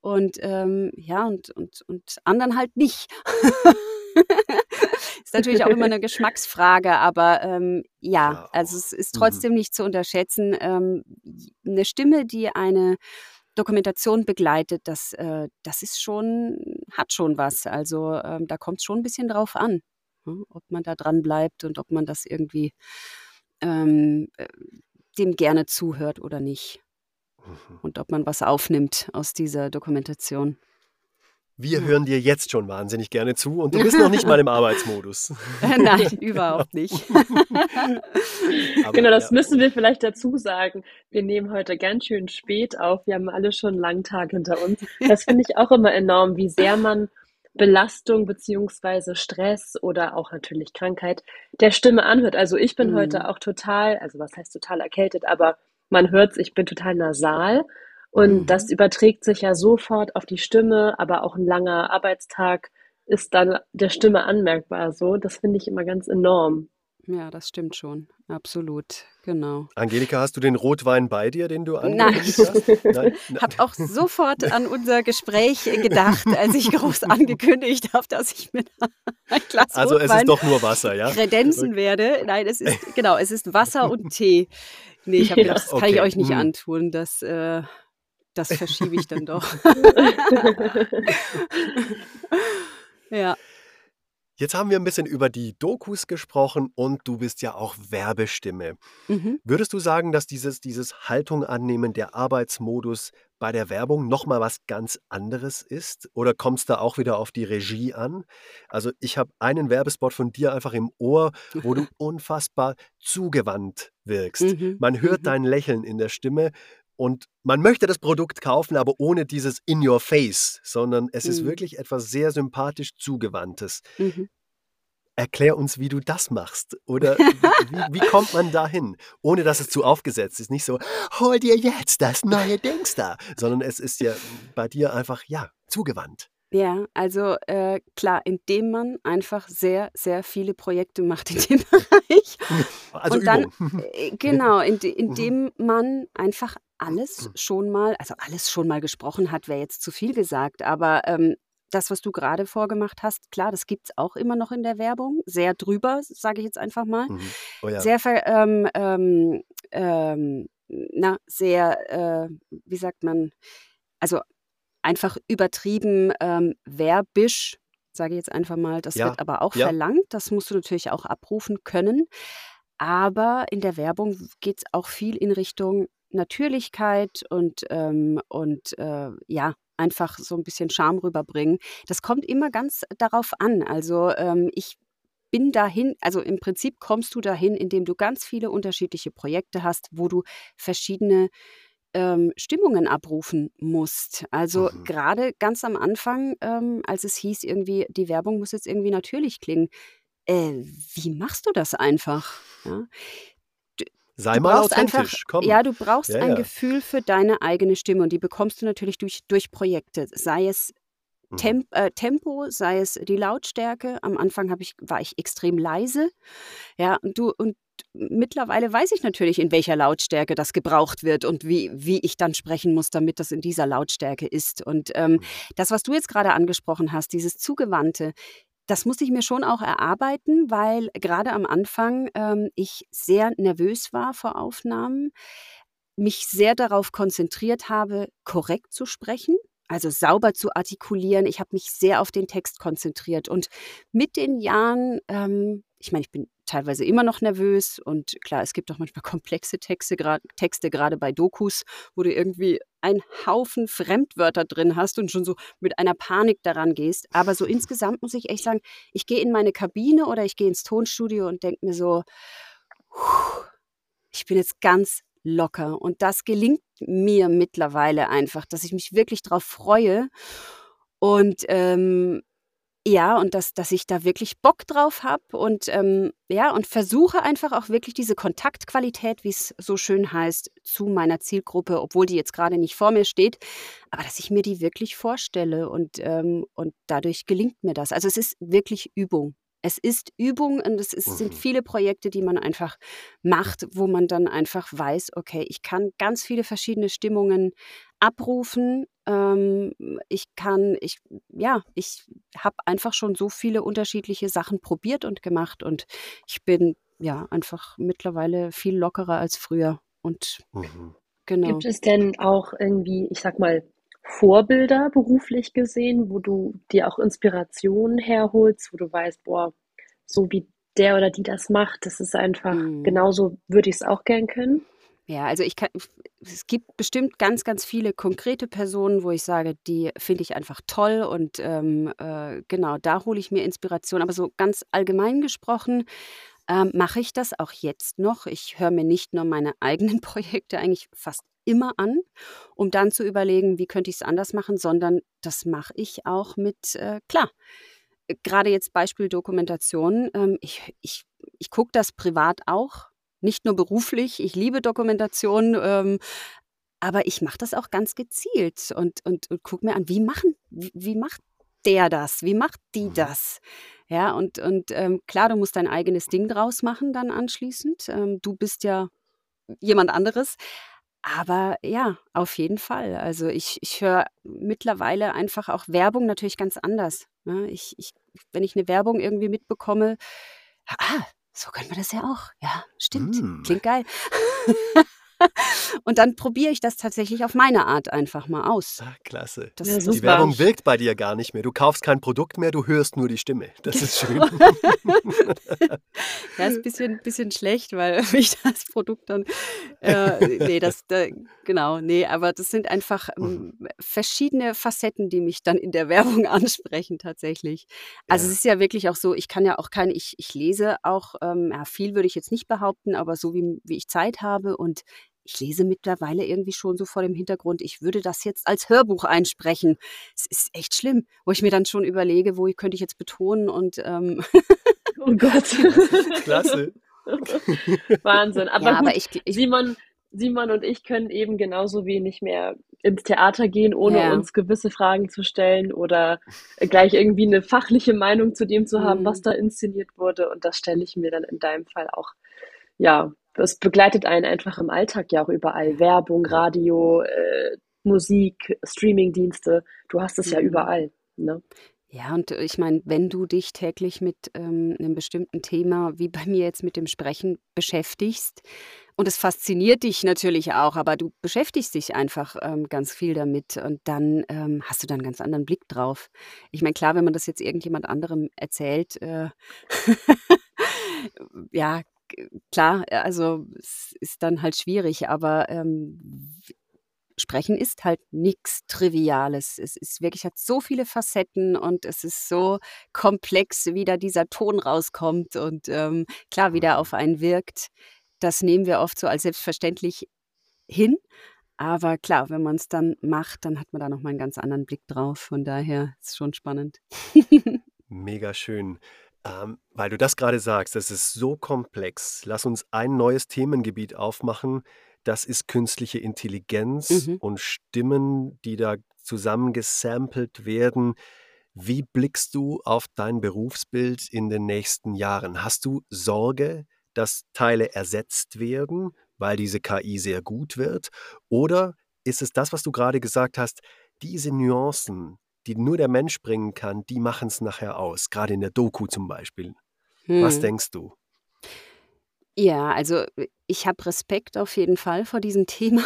Und ähm, ja, und, und, und anderen halt nicht. ist natürlich auch immer eine Geschmacksfrage, aber ähm, ja, also es ist mhm. trotzdem mhm. nicht zu unterschätzen. Ähm, eine Stimme, die eine Dokumentation begleitet, das, äh, das ist schon, hat schon was. Also ähm, da kommt es schon ein bisschen drauf an, ne? ob man da dran bleibt und ob man das irgendwie ähm, äh, dem gerne zuhört oder nicht. Mhm. Und ob man was aufnimmt aus dieser Dokumentation. Wir hören dir jetzt schon wahnsinnig gerne zu und du bist noch nicht mal im Arbeitsmodus. Nein, überhaupt nicht. Aber, genau, das ja. müssen wir vielleicht dazu sagen. Wir nehmen heute ganz schön spät auf. Wir haben alle schon einen langen Tag hinter uns. Das finde ich auch immer enorm, wie sehr man Belastung beziehungsweise Stress oder auch natürlich Krankheit der Stimme anhört. Also ich bin mhm. heute auch total, also was heißt total erkältet, aber man hört es, ich bin total nasal und mhm. das überträgt sich ja sofort auf die Stimme, aber auch ein langer Arbeitstag ist dann der Stimme anmerkbar so. Das finde ich immer ganz enorm. Ja, das stimmt schon. Absolut, genau. Angelika, hast du den Rotwein bei dir, den du angekündigt hast? Nein. Ich habe auch sofort an unser Gespräch gedacht, als ich groß angekündigt habe, dass ich mit ein Glas Also Rotwein es ist doch nur Wasser, ja? Kredenzen werde. Nein, es ist, genau, es ist Wasser und Tee. Nee, ich habe gedacht, das kann okay. ich euch nicht hm. antun. Das äh, das verschiebe ich dann doch. ja. Jetzt haben wir ein bisschen über die Dokus gesprochen und du bist ja auch Werbestimme. Mhm. Würdest du sagen, dass dieses, dieses Haltung annehmen, der Arbeitsmodus bei der Werbung nochmal was ganz anderes ist? Oder kommt es da auch wieder auf die Regie an? Also ich habe einen Werbespot von dir einfach im Ohr, wo du unfassbar zugewandt wirkst. Mhm. Man hört mhm. dein Lächeln in der Stimme und man möchte das Produkt kaufen, aber ohne dieses in your face, sondern es ist Mhm. wirklich etwas sehr sympathisch zugewandtes. Mhm. Erklär uns, wie du das machst. Oder wie, wie kommt man dahin, ohne dass es zu aufgesetzt ist? Nicht so, hol dir jetzt das neue Dings da, sondern es ist ja bei dir einfach, ja, zugewandt. Ja, also äh, klar, indem man einfach sehr, sehr viele Projekte macht in dem Bereich. Also Und dann, Übung. äh, genau, in, indem man einfach alles schon mal, also alles schon mal gesprochen hat, wäre jetzt zu viel gesagt, aber ähm, das, was du gerade vorgemacht hast, klar, das gibt es auch immer noch in der Werbung, sehr drüber, sage ich jetzt einfach mal. Mhm. Oh ja. Sehr, ver, ähm, ähm, ähm, na, sehr, äh, wie sagt man, also einfach übertrieben ähm, werbisch, sage ich jetzt einfach mal. Das Ja, wird aber auch ja. verlangt. Das musst du natürlich auch abrufen können. Aber in der Werbung geht es auch viel in Richtung Natürlichkeit und, ähm, und äh, ja, einfach so ein bisschen Charme rüberbringen. Das kommt immer ganz darauf an. Also ähm, ich bin dahin, also im Prinzip kommst du dahin, indem du ganz viele unterschiedliche Projekte hast, wo du verschiedene ähm, Stimmungen abrufen musst. Also Mhm. gerade ganz am Anfang, ähm, als es hieß, irgendwie, die Werbung muss jetzt irgendwie natürlich klingen. Äh, wie machst du das einfach? Ja? Sei Du mal brauchst einfach, authentisch, komm. ja, du brauchst Ja, ein ja. Gefühl für deine eigene Stimme und die bekommst du natürlich durch, durch Projekte, sei es Mhm. Temp äh, Tempo, sei es die Lautstärke. Am Anfang ich, war ich extrem leise. Ja, und du, und mittlerweile weiß ich natürlich, in welcher Lautstärke das gebraucht wird und wie, wie ich dann sprechen muss, damit das in dieser Lautstärke ist. Und ähm, Mhm. das, was du jetzt gerade angesprochen hast, dieses Zugewandte, das musste ich mir schon auch erarbeiten, weil gerade am Anfang ähm, ich sehr nervös war vor Aufnahmen, mich sehr darauf konzentriert habe, korrekt zu sprechen, also sauber zu artikulieren. Ich habe mich sehr auf den Text konzentriert. Und mit den Jahren, ähm, ich meine, ich bin teilweise immer noch nervös und klar, es gibt auch manchmal komplexe Texte, gra Texte gerade bei Dokus, wo du irgendwie einen Haufen Fremdwörter drin hast und schon so mit einer Panik daran gehst. Aber so insgesamt muss ich echt sagen, ich gehe in meine Kabine oder ich gehe ins Tonstudio und denke mir so, "Puh, ich bin jetzt ganz locker. Und das gelingt mir mittlerweile einfach, dass ich mich wirklich drauf freue. Und ähm, ja, und dass, dass ich da wirklich Bock drauf habe und ähm, ja, und versuche einfach auch wirklich diese Kontaktqualität, wie es so schön heißt, zu meiner Zielgruppe, obwohl die jetzt gerade nicht vor mir steht, aber dass ich mir die wirklich vorstelle und, ähm, und dadurch gelingt mir das. Also es ist wirklich Übung. Es ist Übung und es ist, sind Mhm. viele Projekte, die man einfach macht, wo man dann einfach weiß, okay, ich kann ganz viele verschiedene Stimmungen abrufen. Ähm, ich kann, ich, ja, ich habe einfach schon so viele unterschiedliche Sachen probiert und gemacht und ich bin ja einfach mittlerweile viel lockerer als früher. Und Mhm. genau. Gibt es denn auch irgendwie, ich sag mal, Vorbilder beruflich gesehen, wo du dir auch Inspirationen herholst, wo du weißt, boah, so wie der oder die das macht, das ist einfach, Mhm. genauso würde ich es auch gern können? Ja, also ich kann, es gibt bestimmt ganz, ganz viele konkrete Personen, wo ich sage, die finde ich einfach toll und ähm, äh, genau, da hole ich mir Inspiration. Aber so ganz allgemein gesprochen ähm, mache ich das auch jetzt noch. Ich höre mir nicht nur meine eigenen Projekte eigentlich fast immer an, um dann zu überlegen, wie könnte ich es anders machen, sondern das mache ich auch mit, äh, klar, äh, gerade jetzt Beispiel Dokumentation. Ähm, ich ich, ich gucke das privat auch, nicht nur beruflich. Ich liebe Dokumentation, ähm, aber ich mache das auch ganz gezielt und, und, und gucke mir an, wie machen, wie, wie macht der das? Wie macht die Mhm. das? Ja, und, und ähm, klar, du musst dein eigenes Ding draus machen dann anschließend. Ähm, du bist ja jemand anderes. Aber ja, auf jeden Fall. Also ich, ich höre mittlerweile einfach auch Werbung natürlich ganz anders. Ne? Ich, ich, wenn ich eine Werbung irgendwie mitbekomme, ah, so können wir das ja auch. Ja, stimmt. Mm. Klingt geil. Und dann probiere ich das tatsächlich auf meine Art einfach mal aus. Ah, klasse. Das, Ja, Die. Werbung wirkt bei dir gar nicht mehr. Du kaufst kein Produkt mehr, du hörst nur die Stimme. Das ist schön. Ja, ist ein bisschen, bisschen schlecht, weil mich das Produkt dann. Äh, nee, das, da, genau, nee, aber das sind einfach Mhm. ähm, verschiedene Facetten, die mich dann in der Werbung ansprechen, tatsächlich. Also, Ja. es ist ja wirklich auch so, ich kann ja auch kein, ich, ich lese auch, ähm, ja, viel würde ich jetzt nicht behaupten, aber so wie, wie ich Zeit habe und ich lese mittlerweile irgendwie schon so vor dem Hintergrund, ich würde das jetzt als Hörbuch einsprechen. Es ist echt schlimm, wo ich mir dann schon überlege, wo könnte ich jetzt betonen und ähm Oh Gott. Klasse. Wahnsinn. Aber, ja, gut, aber ich, ich, Simon, Simon und ich können eben genauso wenig mehr ins Theater gehen, ohne ja. uns gewisse Fragen zu stellen oder gleich irgendwie eine fachliche Meinung zu dem zu haben, mhm. was da inszeniert wurde. Und das stelle ich mir dann in deinem Fall auch, ja, das begleitet einen einfach im Alltag ja auch überall. Werbung, Radio, äh, Musik, Streamingdienste. Du hast es mhm. ja überall. Ne? Ja, und ich meine, wenn du dich täglich mit ähm, einem bestimmten Thema, wie bei mir jetzt mit dem Sprechen, beschäftigst, und es fasziniert dich natürlich auch, aber du beschäftigst dich einfach ähm, ganz viel damit und dann ähm, hast du da einen ganz anderen Blick drauf. Ich meine, klar, wenn man das jetzt irgendjemand anderem erzählt, äh, ja, klar, also es ist dann halt schwierig, aber ähm, Sprechen ist halt nichts Triviales. Es ist wirklich, hat so viele Facetten und es ist so komplex, wie da dieser Ton rauskommt und ähm, klar, wie der auf einen wirkt. Das nehmen wir oft so als selbstverständlich hin. Aber klar, wenn man es dann macht, dann hat man da nochmal einen ganz anderen Blick drauf. Von daher ist es schon spannend. Mega schön. Ähm, weil du das gerade sagst, das ist so komplex. Lass uns ein neues Themengebiet aufmachen, das ist künstliche Intelligenz Mhm. und Stimmen, die da zusammengesampelt werden. Wie blickst du auf dein Berufsbild in den nächsten Jahren? Hast du Sorge, dass Teile ersetzt werden, weil diese KI sehr gut wird? Oder ist es das, was du gerade gesagt hast, diese Nuancen, die nur der Mensch bringen kann, die machen es nachher aus, gerade in der Doku zum Beispiel? Was hm. denkst du? Ja, also ich habe Respekt auf jeden Fall vor diesem Thema.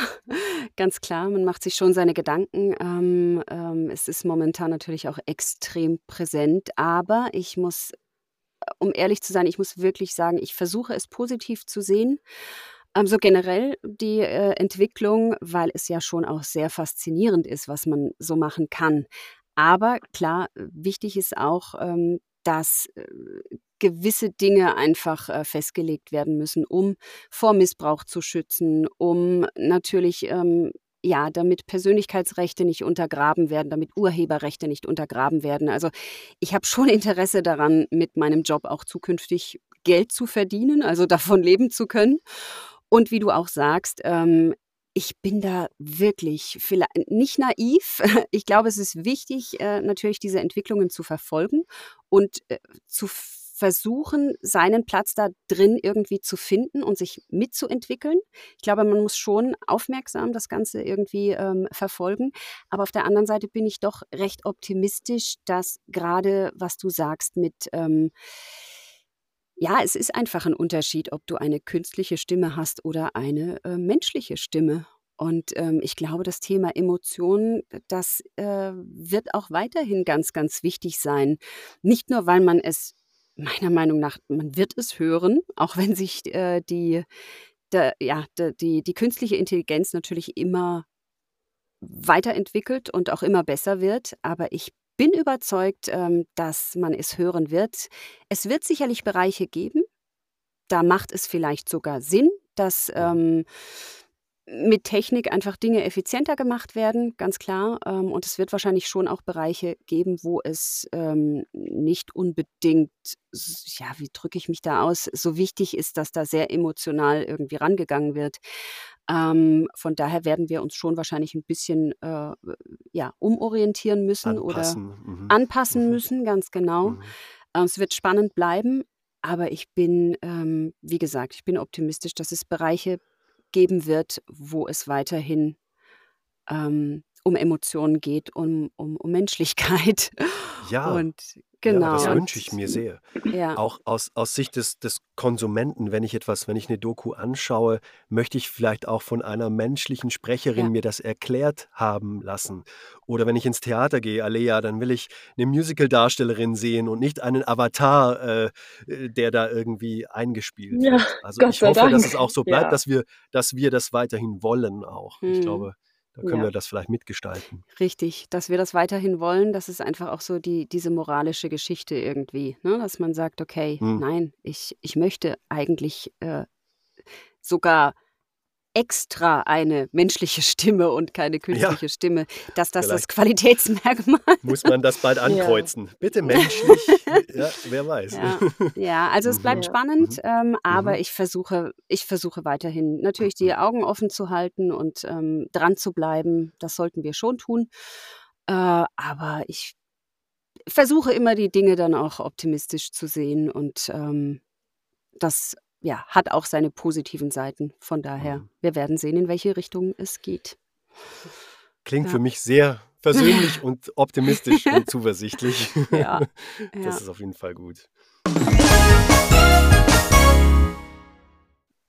Ganz klar, man macht sich schon seine Gedanken. Ähm, ähm, es ist momentan natürlich auch extrem präsent, aber ich muss, äh, um ehrlich zu sein, ich muss wirklich sagen, ich versuche es positiv zu sehen. Ähm, so generell die äh, Entwicklung, weil es ja schon auch sehr faszinierend ist, was man so machen kann. Aber klar, wichtig ist auch, ähm, dass äh, gewisse Dinge einfach äh, festgelegt werden müssen, um vor Missbrauch zu schützen, um natürlich ähm, ja, damit Persönlichkeitsrechte nicht untergraben werden, damit Urheberrechte nicht untergraben werden. Also ich habe schon Interesse daran, mit meinem Job auch zukünftig Geld zu verdienen, also davon leben zu können. Und wie du auch sagst, ähm, ich bin da wirklich nicht naiv. Ich glaube, es ist wichtig, äh, natürlich diese Entwicklungen zu verfolgen und äh, zu versuchen, seinen Platz da drin irgendwie zu finden und sich mitzuentwickeln. Ich glaube, man muss schon aufmerksam das Ganze irgendwie ähm, verfolgen. Aber auf der anderen Seite bin ich doch recht optimistisch, dass gerade, was du sagst mit ähm, ja, es ist einfach ein Unterschied, ob du eine künstliche Stimme hast oder eine äh, menschliche Stimme. Und ähm, ich glaube, das Thema Emotionen, das äh, wird auch weiterhin ganz, ganz wichtig sein. Nicht nur, weil man es meiner Meinung nach, man wird es hören, auch wenn sich äh, die, der, ja, der, die, die künstliche Intelligenz natürlich immer weiterentwickelt und auch immer besser wird. Aber ich bin überzeugt, ähm, dass man es hören wird. Es wird sicherlich Bereiche geben, da macht es vielleicht sogar Sinn, dass ähm, mit Technik einfach Dinge effizienter gemacht werden, ganz klar. Ähm, und es wird wahrscheinlich schon auch Bereiche geben, wo es ähm, nicht unbedingt, ja, wie drücke ich mich da aus, so wichtig ist, dass da sehr emotional irgendwie rangegangen wird. Ähm, von daher werden wir uns schon wahrscheinlich ein bisschen äh, ja, umorientieren müssen anpassen. oder mhm. anpassen mhm. müssen, ganz genau. Mhm. Es wird spannend bleiben, aber ich bin, ähm, wie gesagt, ich bin optimistisch, dass es Bereiche geben wird, wo es weiterhin ähm, um Emotionen geht, um, um, um Menschlichkeit. Ja. Und Genau. Ja, das wünsche ich mir sehr. Ja. Auch aus, aus Sicht des, des Konsumenten, wenn ich etwas, wenn ich eine Doku anschaue, möchte ich vielleicht auch von einer menschlichen Sprecherin ja. mir das erklärt haben lassen. Oder wenn ich ins Theater gehe, Alea, dann will ich eine Musical-Darstellerin sehen und nicht einen Avatar, äh, der da irgendwie eingespielt ja, wird. Also Gott ich hoffe, Dank. dass es auch so bleibt, dass wir, dass wir das weiterhin wollen auch. Hm. Ich glaube, da können ja. wir das vielleicht mitgestalten. Richtig, dass wir das weiterhin wollen, das ist einfach auch so die, diese moralische Geschichte irgendwie, ne? dass man sagt, okay, hm. nein, ich, ich möchte eigentlich äh, sogar extra eine menschliche Stimme und keine künstliche ja, Stimme, dass das das Qualitätsmerkmal Muss man das bald ankreuzen. Ja. Bitte menschlich. ja, wer weiß. Ja, ja also es bleibt spannend, mhm. ähm, aber mhm. ich versuche, ich versuche weiterhin natürlich die Augen offen zu halten und ähm, dran zu bleiben. Das sollten wir schon tun. Äh, aber ich versuche immer die Dinge dann auch optimistisch zu sehen und ähm, das ja, hat auch seine positiven Seiten. Von daher, mhm. wir werden sehen, in welche Richtung es geht. Klingt ja. für mich sehr persönlich und optimistisch und zuversichtlich. Ja. Das ja. ist auf jeden Fall gut.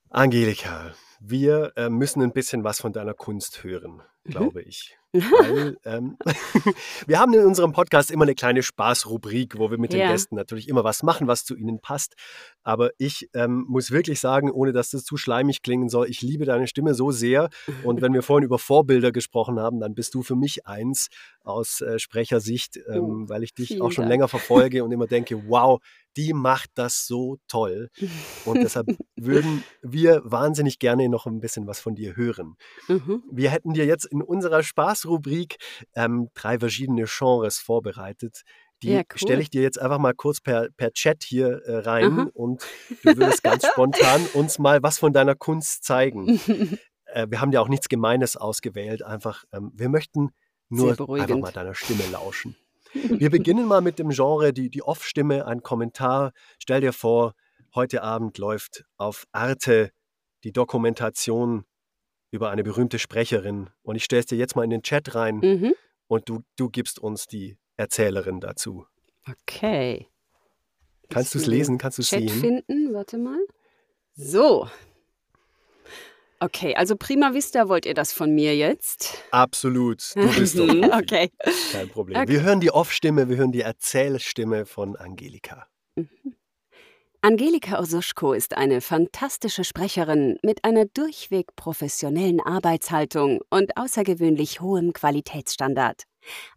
Angelika, wir äh, müssen ein bisschen was von deiner Kunst hören. Glaube ich. Weil, ähm, wir haben in unserem Podcast immer eine kleine Spaßrubrik, wo wir mit ja. den Gästen natürlich immer was machen, was zu ihnen passt. Aber ich ähm, muss wirklich sagen, ohne dass das zu schleimig klingen soll, ich liebe deine Stimme so sehr. Und wenn wir vorhin über Vorbilder gesprochen haben, dann bist du für mich eins aus äh, Sprechersicht, ähm, oh, weil ich dich auch schon Dank. länger verfolge und immer denke, wow, die macht das so toll. Und deshalb würden wir wahnsinnig gerne noch ein bisschen was von dir hören. Mhm. Wir hätten dir jetzt in unserer Spaßrubrik ähm, drei verschiedene Genres vorbereitet. Die ja, cool. stelle ich dir jetzt einfach mal kurz per, per Chat hier äh, rein Aha. und du würdest ganz spontan uns mal was von deiner Kunst zeigen. äh, wir haben ja auch nichts Gemeines ausgewählt, einfach, ähm, wir möchten nur einfach mal deiner Stimme lauschen. Wir beginnen mal mit dem Genre, die, die Off-Stimme, ein Kommentar. Stell dir vor, heute Abend läuft auf Arte die Dokumentation über eine berühmte Sprecherin. Und ich stelle es dir jetzt mal in den Chat rein mhm. und du, du gibst uns die Erzählerin dazu. Okay. Kannst du es lesen? Kannst du es sehen? finden? Warte mal. So, Okay, also prima vista wollt ihr das von mir jetzt? Absolut. Du bist doch okay. Kein Problem. Okay. Wir hören die Off-Stimme, wir hören die Erzählstimme von Angelika. Mhm. Angelika Ososchko ist eine fantastische Sprecherin mit einer durchweg professionellen Arbeitshaltung und außergewöhnlich hohem Qualitätsstandard.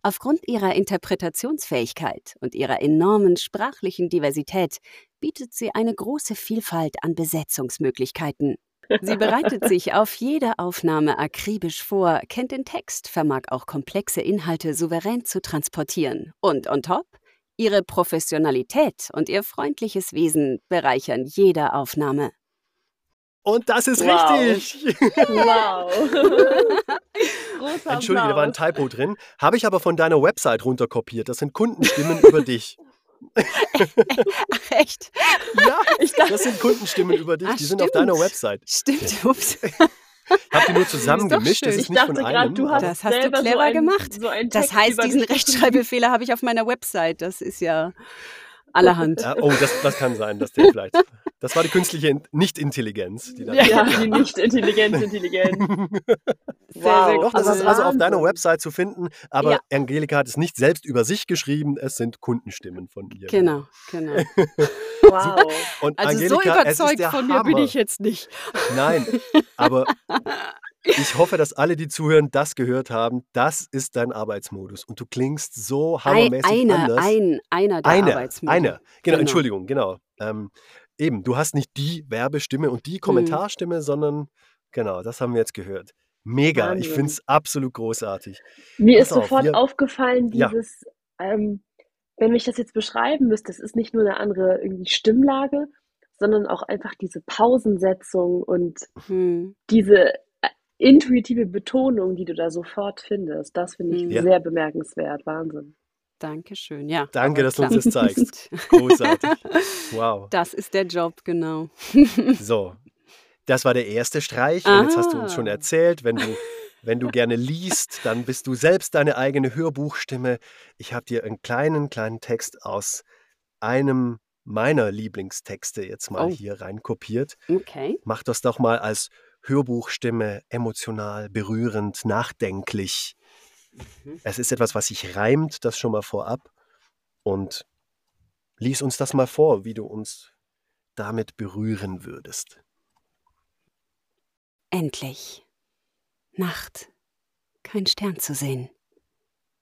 Aufgrund ihrer Interpretationsfähigkeit und ihrer enormen sprachlichen Diversität bietet sie eine große Vielfalt an Besetzungsmöglichkeiten. Sie bereitet sich auf jede Aufnahme akribisch vor, kennt den Text, vermag auch komplexe Inhalte souverän zu transportieren. Und on top, ihre Professionalität und ihr freundliches Wesen bereichern jede Aufnahme. Und das ist wow. richtig. Wow. Entschuldige, da war ein Typo drin. Habe ich aber von deiner Website runterkopiert. Das sind Kundenstimmen über dich. Ach, echt? Ja, dachte, das sind Kundenstimmen über dich, Ach, die sind auf deiner Website. Stimmt, ups. Ich habe die nur zusammengemischt, das ist nicht von einem. Grad, hast das hast du clever so ein, gemacht. So das heißt, diesen Rechtschreibfehler habe ich auf meiner Website. Das ist ja allerhand. Ja, oh, das, das kann sein, dass der vielleicht. Das war die künstliche Nicht-Intelligenz. Die ja, die Nicht-Intelligenz, Intelligenz. sehr, wow. sehr Doch, das ist also auf deiner Website zu finden, aber ja. Angelika hat es nicht selbst über sich geschrieben, es sind Kundenstimmen von ihr. Genau, genau. wow. Und also Angelika, so überzeugt von mir Hammer. bin ich jetzt nicht. Nein, aber ich hoffe, dass alle, die zuhören, das gehört haben. Das ist dein Arbeitsmodus. Und du klingst so hammermäßig eine, anders. Ein, einer der eine, Arbeitsmodus. Einer. Genau, genau, Entschuldigung, genau. Ähm, eben, du hast nicht die Werbestimme und die mhm. Kommentarstimme, mhm. sondern genau, das haben wir jetzt gehört. Mega, Wahnsinn. ich finde es absolut großartig. Mir Pass ist auf, sofort wir, aufgefallen, dieses, ja. ähm, wenn ich das jetzt beschreiben müsste, es ist nicht nur eine andere irgendwie Stimmlage, sondern auch einfach diese Pausensetzung und hm. diese intuitive Betonung, die du da sofort findest, das finde ich ja. sehr bemerkenswert. Wahnsinn. Dankeschön, ja. Danke, dass klar. du uns das zeigst. Großartig. Wow. Das ist der Job, genau. so, das war der erste Streich. Und jetzt hast du uns schon erzählt, wenn du, wenn du gerne liest, dann bist du selbst deine eigene Hörbuchstimme. Ich habe dir einen kleinen, kleinen Text aus einem meiner Lieblingstexte jetzt mal oh. hier reinkopiert. Okay. Mach das doch mal als Hörbuchstimme emotional, berührend, nachdenklich. Mhm. Es ist etwas, was sich reimt, das schon mal vorab. Und lies uns das mal vor, wie du uns damit berühren würdest. Endlich. Nacht. Kein Stern zu sehen.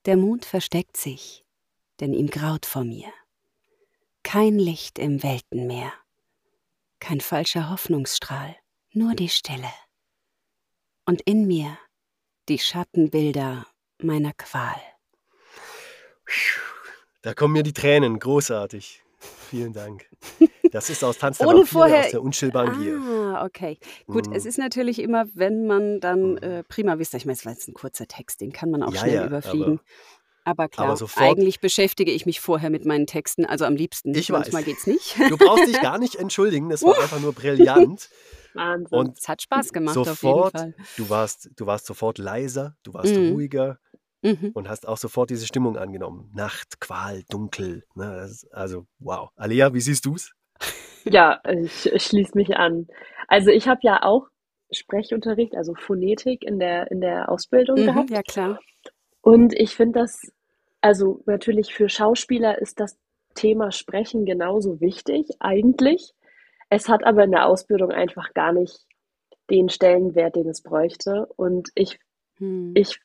Der Mond versteckt sich, denn ihm graut vor mir. Kein Licht im Weltenmeer. Kein falscher Hoffnungsstrahl nur die Stille. und in mir die Schattenbilder meiner Qual. Da kommen mir die Tränen, großartig. Vielen Dank. Das ist aus Tanz der Ohne vorher- aus der unschilbaren Gier. Ah, okay. Gut, Mhm. es ist natürlich immer, wenn man dann Mhm. äh, prima wisst, ich meine, es war jetzt ein kurzer Text, den kann man auch Ja, schnell ja, überfliegen. Aber, klar, aber sofort- eigentlich beschäftige ich mich vorher mit meinen Texten, also am liebsten. Ich Manchmal weiß. geht's nicht. Du brauchst dich gar nicht entschuldigen, das war einfach nur brillant. Wahnsinn. Und Es hat Spaß gemacht auf jeden sofort, Fall. du warst, du warst sofort leiser, du warst Mhm. ruhiger Mhm. und hast auch sofort diese Stimmung angenommen. Nacht, Qual, Dunkel. Ne? Also, wow. Alia, wie siehst du's? Ja, ich, ich schließe mich an. Also ich habe ja auch Sprechunterricht, also Phonetik in der, in der Ausbildung Mhm, gehabt. ja, klar. Und ich finde das, also natürlich für Schauspieler ist das Thema Sprechen genauso wichtig, eigentlich. Es hat aber in der Ausbildung einfach gar nicht den Stellenwert, den es bräuchte. Und ich, Hm. ich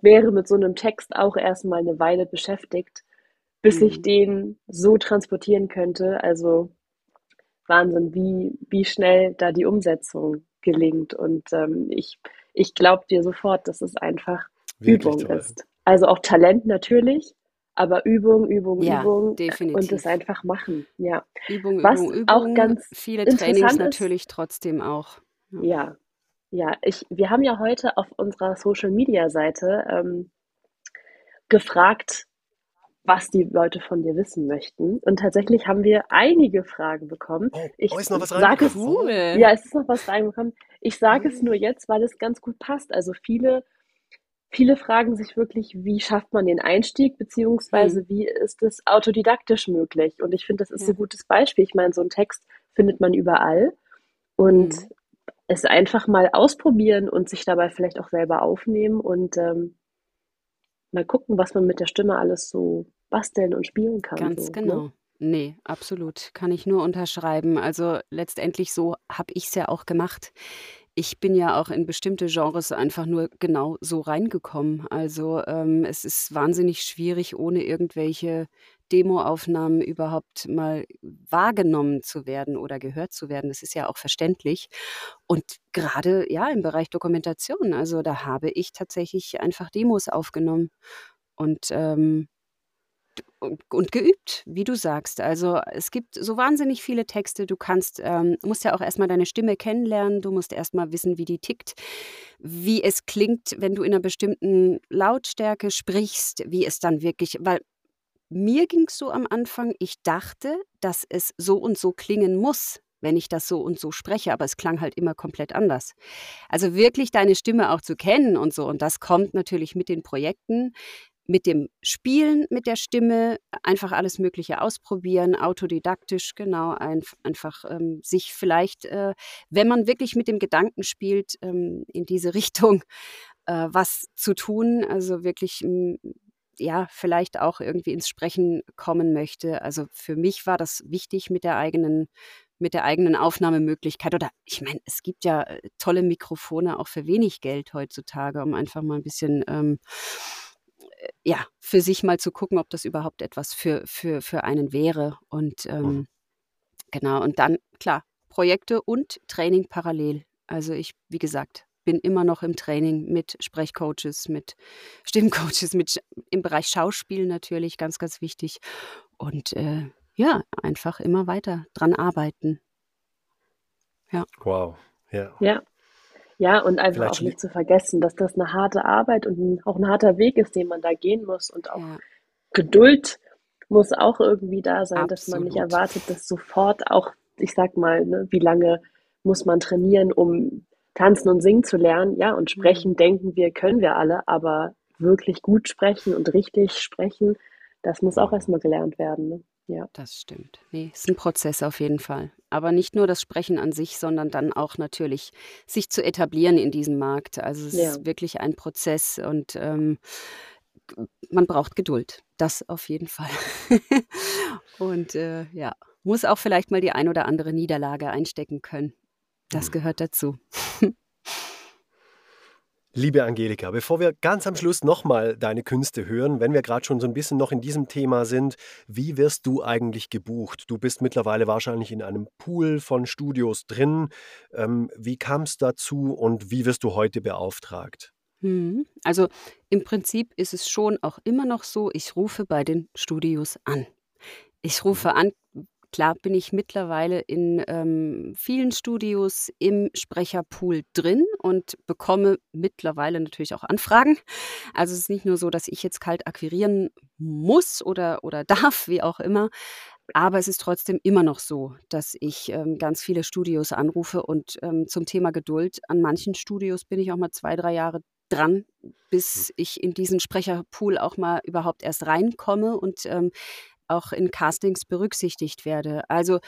wäre mit so einem Text auch erstmal eine Weile beschäftigt, bis ich Mhm. den so transportieren könnte. Also Wahnsinn, wie, wie schnell da die Umsetzung gelingt. Und ähm, ich, ich glaube dir sofort, dass es einfach Wirklich Übung toll. ist. Also auch Talent natürlich, aber Übung, Übung, Ja, Übung und definitiv. das einfach machen. Ja, Übung, was Übung, auch Übung. ganz Viele interessant Trainings ist- natürlich trotzdem auch. ja, ja. Ich, wir haben ja heute auf unserer Social Media Seite ähm, gefragt, was die Leute von dir wissen möchten. Und tatsächlich haben wir einige Fragen bekommen. Oh, Ich oh, ist noch was sag es- reingekommen? Cool. Ja, es ist noch was reingekommen. Ich sage es nur jetzt, weil es ganz gut passt. Also viele, viele fragen sich wirklich, wie schafft man den Einstieg, beziehungsweise wie ist es autodidaktisch möglich? Und ich finde, das ist Ja. ein gutes Beispiel. Ich meine, so einen Text findet man überall. Und Mhm. es einfach mal ausprobieren und sich dabei vielleicht auch selber aufnehmen und ähm, mal gucken, was man mit der Stimme alles so basteln und spielen kann. Ganz so, genau. Ne? Nee, absolut. Kann ich nur unterschreiben. Also letztendlich so habe ich es ja auch gemacht. Ich bin ja auch in bestimmte Genres einfach nur genau so reingekommen. Also ähm, es ist wahnsinnig schwierig, ohne irgendwelche Demoaufnahmen überhaupt mal wahrgenommen zu werden oder gehört zu werden. Das ist ja auch verständlich. Und gerade ja im Bereich Dokumentation, also da habe ich tatsächlich einfach Demos aufgenommen. Und ähm, und, geübt, wie du sagst. Also es gibt so wahnsinnig viele Texte. Du kannst, ähm, musst ja auch erstmal deine Stimme kennenlernen. Du musst erstmal wissen, wie die tickt, wie es klingt, wenn du in einer bestimmten Lautstärke sprichst, wie es dann wirklich, weil mir ging es so am Anfang, ich dachte, dass es so und so klingen muss, wenn ich das so und so spreche, aber es klang halt immer komplett anders. Also wirklich deine Stimme auch zu kennen und so. Und das kommt natürlich mit den Projekten mit dem Spielen mit der Stimme, einfach alles Mögliche ausprobieren, autodidaktisch, genau, ein, einfach ähm, sich vielleicht, äh, wenn man wirklich mit dem Gedanken spielt, ähm, in diese Richtung äh, was zu tun, also wirklich, m, ja, vielleicht auch irgendwie ins Sprechen kommen möchte. Also für mich war das wichtig mit der eigenen mit der eigenen Aufnahmemöglichkeit. Oder ich meine, es gibt ja äh, tolle Mikrofone auch für wenig Geld heutzutage, um einfach mal ein bisschen ähm, äh, ja, für sich mal zu gucken, ob das überhaupt etwas für, für, für einen wäre. Und ähm, genau, und dann, klar, Projekte und Training parallel. Also ich, wie gesagt, bin immer noch im Training mit Sprechcoaches, mit Stimmcoaches, mit im Bereich Schauspiel natürlich, ganz, ganz wichtig. Und äh, ja, einfach immer weiter dran arbeiten. Wow. Ja. Ja. Ja, und einfach Vielleicht auch nicht zu vergessen, dass das eine harte Arbeit und ein, auch ein harter Weg ist, den man da gehen muss. Und auch Ja, Geduld muss auch irgendwie da sein, dass man nicht Absolut. erwartet, dass sofort auch, ich sag mal, ne, wie lange muss man trainieren, um tanzen und singen zu lernen? Ja, und sprechen denken wir, können wir alle, aber wirklich gut sprechen und richtig sprechen, das muss auch erstmal gelernt werden. Ne? Ja. das stimmt. Nee, ist ein Prozess auf jeden Fall. Aber nicht nur das Sprechen an sich, sondern dann auch natürlich sich zu etablieren in diesem Markt. Also es Ja. ist wirklich ein Prozess und ähm, g- man braucht Geduld. Das auf jeden Fall. und äh, ja, muss auch vielleicht mal die ein oder andere Niederlage einstecken können. Das Mhm. gehört dazu. Liebe Angelika, bevor wir ganz am Schluss nochmal deine Künste hören, wenn wir gerade schon so ein bisschen noch in diesem Thema sind, wie wirst du eigentlich gebucht? Du bist mittlerweile wahrscheinlich in einem Pool von Studios drin. Ähm, wie kam es dazu und wie wirst du heute beauftragt? Mhm. Also im Prinzip ist es schon auch immer noch so, ich rufe bei den Studios an. Ich rufe an, Klar bin ich mittlerweile in ähm, vielen Studios im Sprecherpool drin und bekomme mittlerweile natürlich auch Anfragen. Also es ist nicht nur so, dass ich jetzt kalt akquirieren muss oder, oder darf, wie auch immer. Aber es ist trotzdem immer noch so, dass ich ähm, ganz viele Studios anrufe und ähm, zum Thema Geduld, an manchen Studios bin ich auch mal zwei, drei Jahre dran, bis hm. ich in diesen Sprecherpool auch mal überhaupt erst reinkomme und ähm, auch in Castings berücksichtigt werde. Also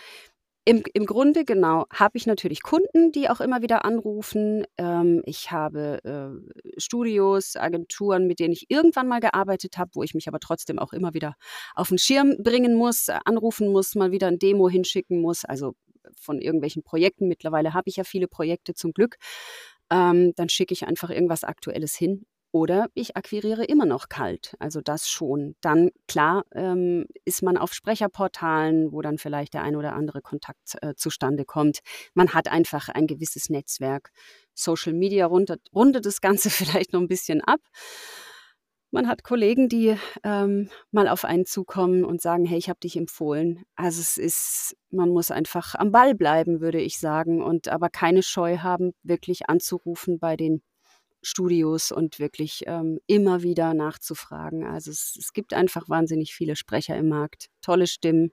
im, im Grunde genau habe ich natürlich Kunden, die auch immer wieder anrufen. Ähm, ich habe äh, Studios, Agenturen, mit denen ich irgendwann mal gearbeitet habe, wo ich mich aber trotzdem auch immer wieder auf den Schirm bringen muss, äh, anrufen muss, mal wieder ein Demo hinschicken muss. Also von irgendwelchen Projekten. Mittlerweile habe ich ja viele Projekte zum Glück. Ähm, dann schicke ich einfach irgendwas Aktuelles hin oder ich akquiriere immer noch kalt, also das schon. Dann, klar, ähm, ist man auf Sprecherportalen, wo dann vielleicht der ein oder andere Kontakt äh, zustande kommt. Man hat einfach ein gewisses Netzwerk. Social Media rundet, rundet das Ganze vielleicht noch ein bisschen ab. Man hat Kollegen, die ähm, mal auf einen zukommen und sagen, hey, ich habe dich empfohlen. Also es ist, man muss einfach am Ball bleiben, würde ich sagen, und aber keine Scheu haben, wirklich anzurufen bei den Studios und wirklich ähm, immer wieder nachzufragen. Also es, es, gibt einfach wahnsinnig viele Sprecher im Markt, tolle Stimmen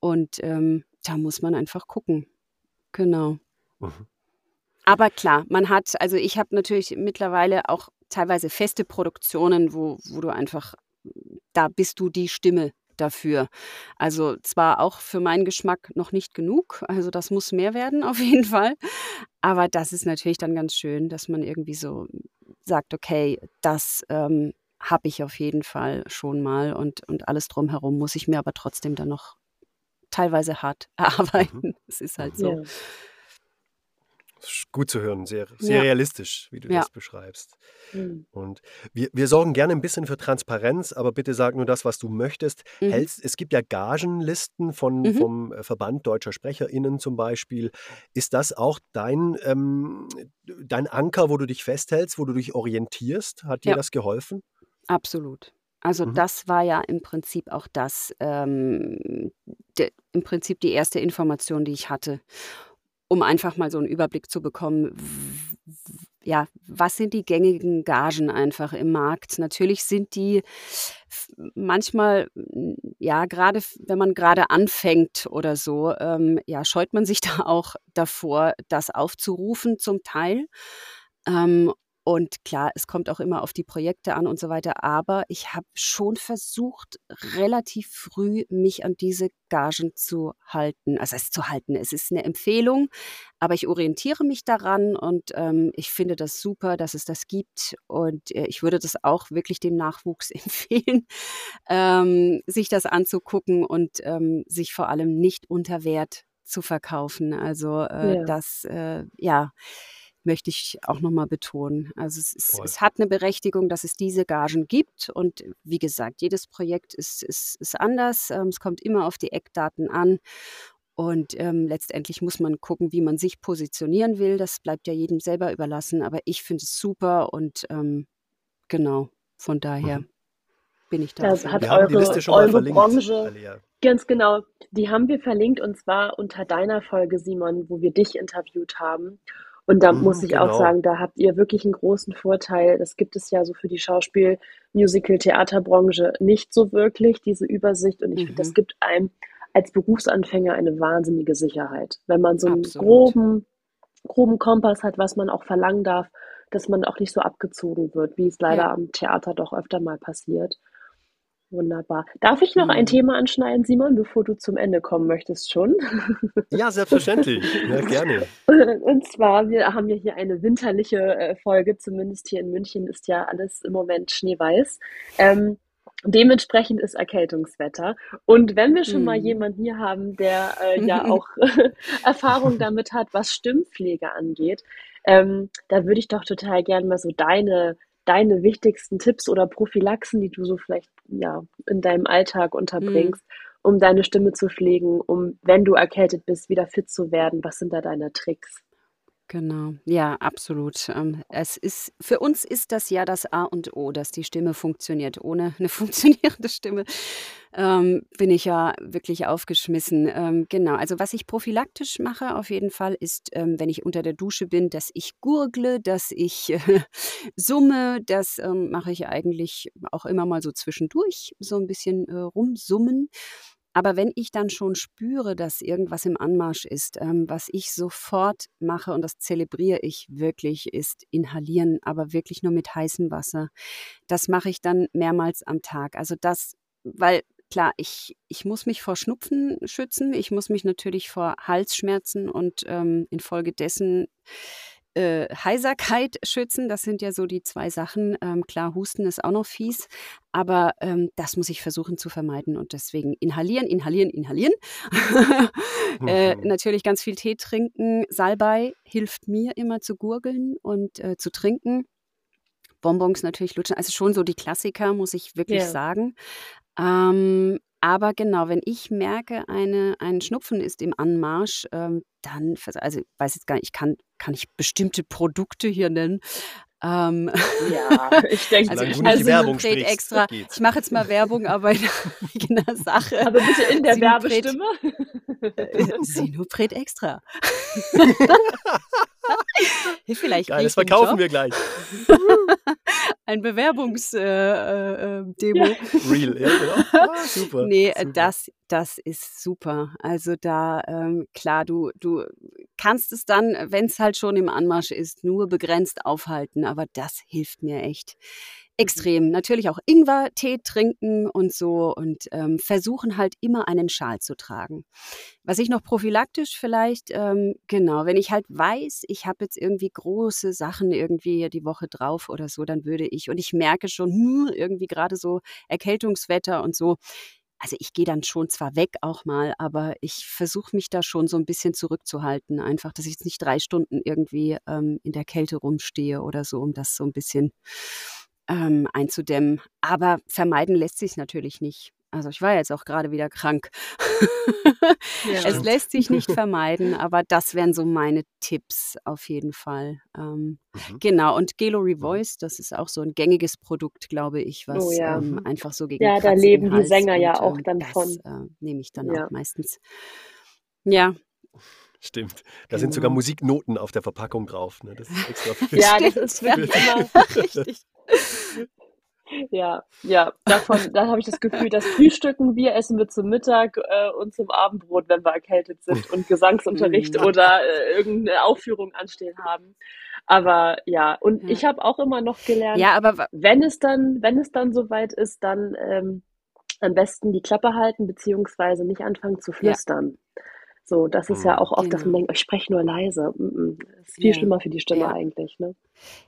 und ähm, da muss man einfach gucken. Genau. Mhm. Aber klar, man hat, also ich habe natürlich mittlerweile auch teilweise feste Produktionen, wo, wo du einfach, da bist du die Stimme dafür. Also zwar auch für meinen Geschmack noch nicht genug, also das muss mehr werden auf jeden Fall, aber das ist natürlich dann ganz schön, dass man irgendwie so sagt, okay, das ähm, habe ich auf jeden Fall schon mal und, und alles drumherum muss ich mir aber trotzdem dann noch teilweise hart erarbeiten. Es mhm. ist halt so. Ja gut zu hören, sehr, sehr ja. realistisch, wie du ja. das beschreibst. Mhm. Und wir, wir sorgen gerne ein bisschen für Transparenz, aber bitte sag nur das, was du möchtest. Mhm. Hältst, es gibt ja Gagenlisten von, mhm. vom äh, Verband Deutscher SprecherInnen zum Beispiel. Ist das auch dein, ähm, dein Anker, wo du dich festhältst, wo du dich orientierst? Hat dir ja. das geholfen? Absolut. Also mhm. das war ja im Prinzip auch das, ähm, de, im Prinzip die erste Information, die ich hatte um einfach mal so einen Überblick zu bekommen, ja, was sind die gängigen Gagen einfach im Markt? Natürlich sind die manchmal, ja, gerade wenn man gerade anfängt oder so, ähm, ja, scheut man sich da auch davor, das aufzurufen zum Teil. Ähm, und klar, es kommt auch immer auf die Projekte an und so weiter. Aber ich habe schon versucht, relativ früh mich an diese Gagen zu halten. Also es zu halten. Es ist eine Empfehlung, aber ich orientiere mich daran und ähm, ich finde das super, dass es das gibt. Und äh, ich würde das auch wirklich dem Nachwuchs empfehlen, ähm, sich das anzugucken und ähm, sich vor allem nicht unter Wert zu verkaufen. Also äh, ja. das, äh, ja möchte ich auch nochmal betonen. Also es, ist, es, hat eine Berechtigung, dass es diese Gagen gibt. Und wie gesagt, jedes Projekt ist, ist, ist anders. Ähm, es kommt immer auf die Eckdaten an. Und ähm, letztendlich muss man gucken, wie man sich positionieren will. Das bleibt ja jedem selber überlassen. Aber ich finde es super und ähm, genau, von daher mhm. bin ich da. Das hat wir eure, eure Branche. Alia. Ganz genau. Die haben wir verlinkt und zwar unter deiner Folge, Simon, wo wir dich interviewt haben. Und da mhm, muss ich genau. auch sagen, da habt ihr wirklich einen großen Vorteil. Das gibt es ja so für die Schauspiel-, Musical-, Theaterbranche nicht so wirklich, diese Übersicht. Und ich mhm. finde, das gibt einem als Berufsanfänger eine wahnsinnige Sicherheit. Wenn man so einen groben, groben Kompass hat, was man auch verlangen darf, dass man auch nicht so abgezogen wird, wie es leider ja. am Theater doch öfter mal passiert. Wunderbar. Darf ich noch ein Thema anschneiden, Simon, bevor du zum Ende kommen möchtest schon? Ja, selbstverständlich. Ja, gerne. Und zwar, wir haben ja hier eine winterliche äh, Folge, zumindest hier in München ist ja alles im Moment schneeweiß. Ähm, Dementsprechend ist Erkältungswetter. Und wenn wir schon mal mhm. jemanden hier haben, der äh, ja auch Erfahrung damit hat, was Stimmpflege angeht, Ähm, da würde ich doch total gerne mal so deine, deine wichtigsten Tipps oder Prophylaxen, die du so vielleicht ja, in deinem Alltag unterbringst, mhm. um deine Stimme zu pflegen, um, wenn du erkältet bist, wieder fit zu werden. Was sind da deine Tricks? Genau, ja, absolut. Ähm, es ist für uns ist das ja das A und O, dass die Stimme funktioniert. Ohne eine funktionierende Stimme, ähm, bin ich ja wirklich aufgeschmissen. Ähm, genau, also was ich prophylaktisch mache auf jeden Fall ist, ähm, wenn ich unter der Dusche bin, dass ich gurgle, dass ich äh, summe. Das ähm, mache ich eigentlich auch immer mal so zwischendurch, so ein bisschen äh, rumsummen. Aber wenn ich dann schon spüre, dass irgendwas im Anmarsch ist, ähm, was ich sofort mache, und das zelebriere ich wirklich, ist inhalieren, aber wirklich nur mit heißem Wasser. Das mache ich dann mehrmals am Tag. Also das, weil klar, ich, ich muss mich vor Schnupfen schützen, ich muss mich natürlich vor Halsschmerzen und ähm, infolgedessen äh, Heiserkeit schützen. Das sind ja so die zwei Sachen. Ähm, klar, Husten ist auch noch fies, aber ähm, das muss ich versuchen zu vermeiden und deswegen inhalieren, inhalieren, inhalieren. äh, mhm. natürlich ganz viel Tee trinken. Salbei hilft mir immer zu gurgeln und äh, zu trinken. Bonbons natürlich lutschen. Also schon so die Klassiker, muss ich wirklich yeah. sagen. Ähm, aber genau, wenn ich merke, eine, ein Schnupfen ist im Anmarsch, ähm, dann, also ich weiß jetzt gar nicht, ich kann, kann ich bestimmte Produkte hier nennen. Ähm, ja, ich denke, also ich also Werbung extra. Ich mache jetzt mal Werbung, aber in eigener Sache. Aber bitte in der Werbestimme. Sinopret extra. Vielleicht Geil, das verkaufen wir gleich. Ein Bewerbungsdemo. Äh, äh, ja. Real, ja, genau. Ah, super. Nee, super. Das, das ist super. Also da, ähm, klar, du, du kannst es dann, wenn es halt schon im Anmarsch ist, nur begrenzt aufhalten, aber das hilft mir echt extrem. Natürlich auch Ingwer-Tee trinken und so und ähm, versuchen halt immer einen Schal zu tragen. Was ich noch prophylaktisch vielleicht, ähm, genau, wenn ich halt weiß, ich habe jetzt irgendwie große Sachen irgendwie die Woche drauf oder so, dann würde ich, und ich merke schon, hm, irgendwie gerade so Erkältungswetter und so, also ich gehe dann schon zwar weg auch mal, aber ich versuche mich da schon so ein bisschen zurückzuhalten. Einfach, dass ich jetzt nicht drei Stunden irgendwie ähm, in der Kälte rumstehe oder so, um das so ein bisschen ähm, einzudämmen. Aber vermeiden lässt sich natürlich nicht. Also ich war jetzt auch gerade wieder krank. Ja. es lässt sich nicht vermeiden, aber das wären so meine Tipps auf jeden Fall. Ähm, mhm. Genau, und Gelo Revoice, das ist auch so ein gängiges Produkt, glaube ich, was oh, ja. ähm, mhm. einfach so gegen Ja, da leben die Sänger ja auch ähm, dann das, von. Äh, nehme ich dann ja. auch meistens. Ja, Stimmt. Da genau. sind sogar genau. Musiknoten auf der Verpackung drauf. Ne? Das ist extra ja, das ist wirklich immer richtig. Ja, ja, davon, da habe ich das Gefühl, das Frühstücken wir essen wir zum Mittag äh, und zum Abendbrot, wenn wir erkältet sind und Gesangsunterricht oder äh, irgendeine Aufführung anstehen haben. Aber ja, und ja. ich habe auch immer noch gelernt, ja, aber wenn es dann, wenn es dann soweit ist, dann ähm, am besten die Klappe halten, beziehungsweise nicht anfangen zu flüstern. Ja. So, das ist ja mhm. auch oft, dass man genau. denkt, ich spreche nur leise. Das ist viel ja. schlimmer für die Stimme ja. eigentlich. Ne?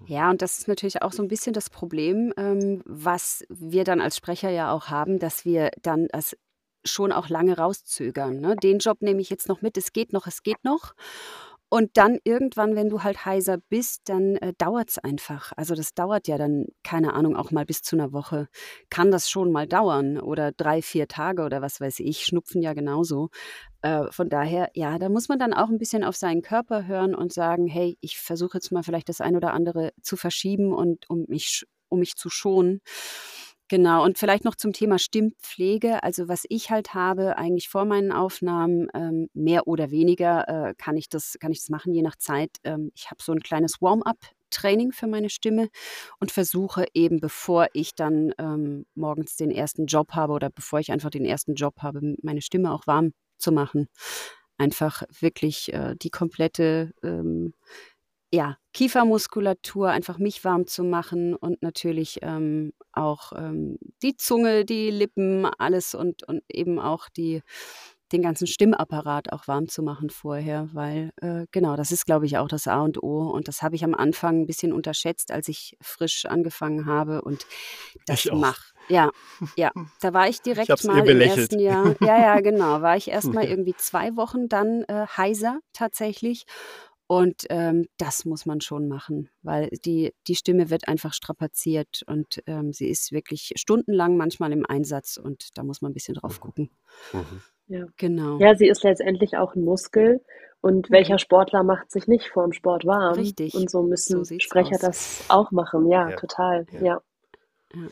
Ja, und das ist natürlich auch so ein bisschen das Problem, ähm, was wir dann als Sprecher ja auch haben, dass wir dann das schon auch lange rauszögern. Ne? Den Job nehme ich jetzt noch mit, es geht noch, es geht noch. Und dann irgendwann, wenn du halt heiser bist, dann äh, dauert es einfach. Also das dauert ja dann, keine Ahnung, auch mal bis zu einer Woche. Kann das schon mal dauern oder drei, vier Tage oder was weiß ich. Schnupfen ja genauso. Äh, von daher, ja, da muss man dann auch ein bisschen auf seinen Körper hören und sagen, hey, ich versuche jetzt mal vielleicht das ein oder andere zu verschieben und um mich, um mich zu schonen. Genau, und vielleicht noch zum Thema Stimmpflege. Also was ich halt habe, eigentlich vor meinen Aufnahmen, ähm, mehr oder weniger äh, kann, ich das, kann ich das machen, je nach Zeit. Ähm, ich habe so ein kleines Warm-up. Training für meine Stimme und versuche eben, bevor ich dann ähm, morgens den ersten Job habe oder bevor ich einfach den ersten Job habe, meine Stimme auch warm zu machen. Einfach wirklich äh, die komplette ähm, ja, Kiefermuskulatur, einfach mich warm zu machen und natürlich ähm, auch ähm, die Zunge, die Lippen, alles und, und eben auch die, den ganzen Stimmapparat auch warm zu machen vorher, weil äh, genau, das ist, glaube ich, auch das A und O. Und das habe ich am Anfang ein bisschen unterschätzt, als ich frisch angefangen habe. Und das macht. Ja, ja. Da war ich direkt ich mal im ersten Jahr. Ja, ja, genau. War ich erst mal irgendwie zwei Wochen dann äh, heiser tatsächlich Und ähm, das muss man schon machen, weil die, die Stimme wird einfach strapaziert und ähm, sie ist wirklich stundenlang manchmal im Einsatz und da muss man ein bisschen drauf mhm. gucken. Mhm. Ja. Genau. Ja, sie ist letztendlich auch ein Muskel und mhm. welcher Sportler macht sich nicht vor dem Sport warm? Richtig. Und so müssen so Sprecher aus. das auch machen. Ja, ja. total. ja. ja.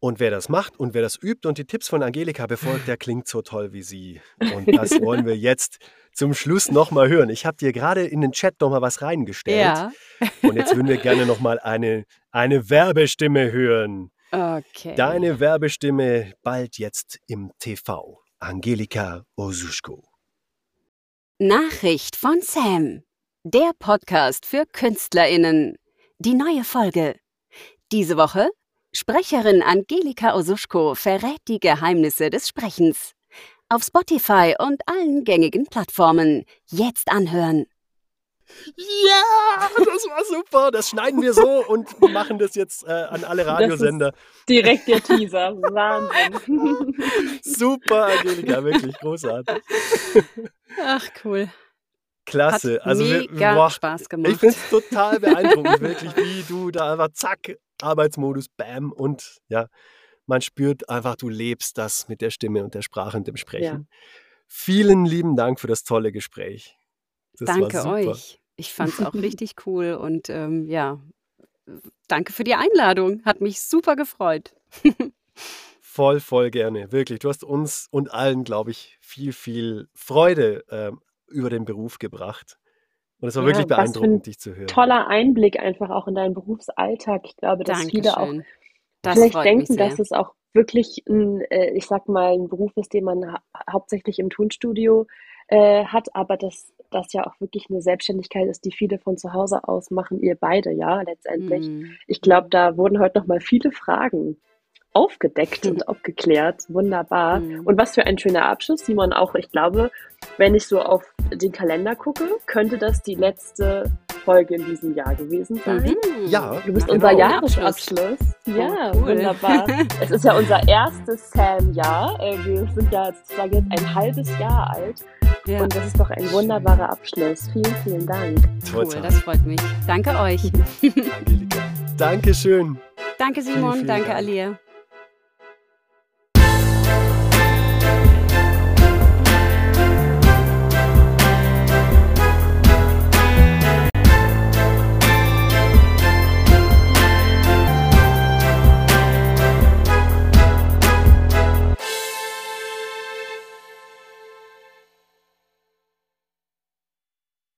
Und wer das macht und wer das übt und die Tipps von Angelika befolgt, der klingt so toll wie sie. Und das wollen wir jetzt zum Schluss nochmal hören. Ich habe dir gerade in den Chat nochmal was reingestellt. Ja. Und jetzt würden wir gerne nochmal eine, eine Werbestimme hören. Okay. Deine Werbestimme bald jetzt im TV. Angelika Osuschko. Nachricht von Sam. Der Podcast für KünstlerInnen. Die neue Folge. Diese Woche Sprecherin Angelika Osuschko verrät die Geheimnisse des Sprechens. Auf Spotify und allen gängigen Plattformen. Jetzt anhören. Ja, das war super. Das schneiden wir so und machen das jetzt äh, an alle Radiosender. direkt der Teaser. Wahnsinn. super, Angelika, wirklich großartig. Ach, cool. Klasse. Hat also mega boah, Spaß gemacht. Ich finde es total beeindruckend, wirklich, wie du da einfach zack, Arbeitsmodus, bam und ja, man spürt einfach, du lebst das mit der Stimme und der Sprache und dem Sprechen. Ja. Vielen lieben Dank für das tolle Gespräch. Das danke euch. Ich fand es auch richtig cool und ähm, ja, danke für die Einladung. Hat mich super gefreut. voll, voll gerne. Wirklich. Du hast uns und allen, glaube ich, viel, viel Freude äh, über den Beruf gebracht. Und es war ja, wirklich beeindruckend, dich zu hören. Toller Einblick einfach auch in deinen Berufsalltag. Ich glaube, dass Dankeschön. viele auch das vielleicht denken, dass es auch wirklich ein, äh, ich sag mal, ein Beruf ist, den man ha hauptsächlich im Tonstudio äh, hat, aber dass das ja auch wirklich eine Selbstständigkeit ist, die viele von zu Hause aus machen, ihr beide, ja, letztendlich. Mm. Ich glaube, da wurden heute noch mal viele Fragen aufgedeckt und aufgeklärt. Wunderbar. Mhm. Und was für ein schöner Abschluss, Simon. Auch ich glaube, wenn ich so auf den Kalender gucke, könnte das die letzte Folge in diesem Jahr gewesen sein. Mhm. Ja. Du bist genau. unser Jahresabschluss. Ja, oh, cool. wunderbar. es ist ja unser erstes Sam-Jahr. Äh, wir sind ja sozusagen jetzt ein halbes Jahr alt. Ja. Und das ist doch ein wunderbarer Abschluss. Vielen, vielen Dank. Cool, das freut mich. Danke euch. Angelika. Dankeschön. Danke Simon, vielen, vielen danke Dank. Alia.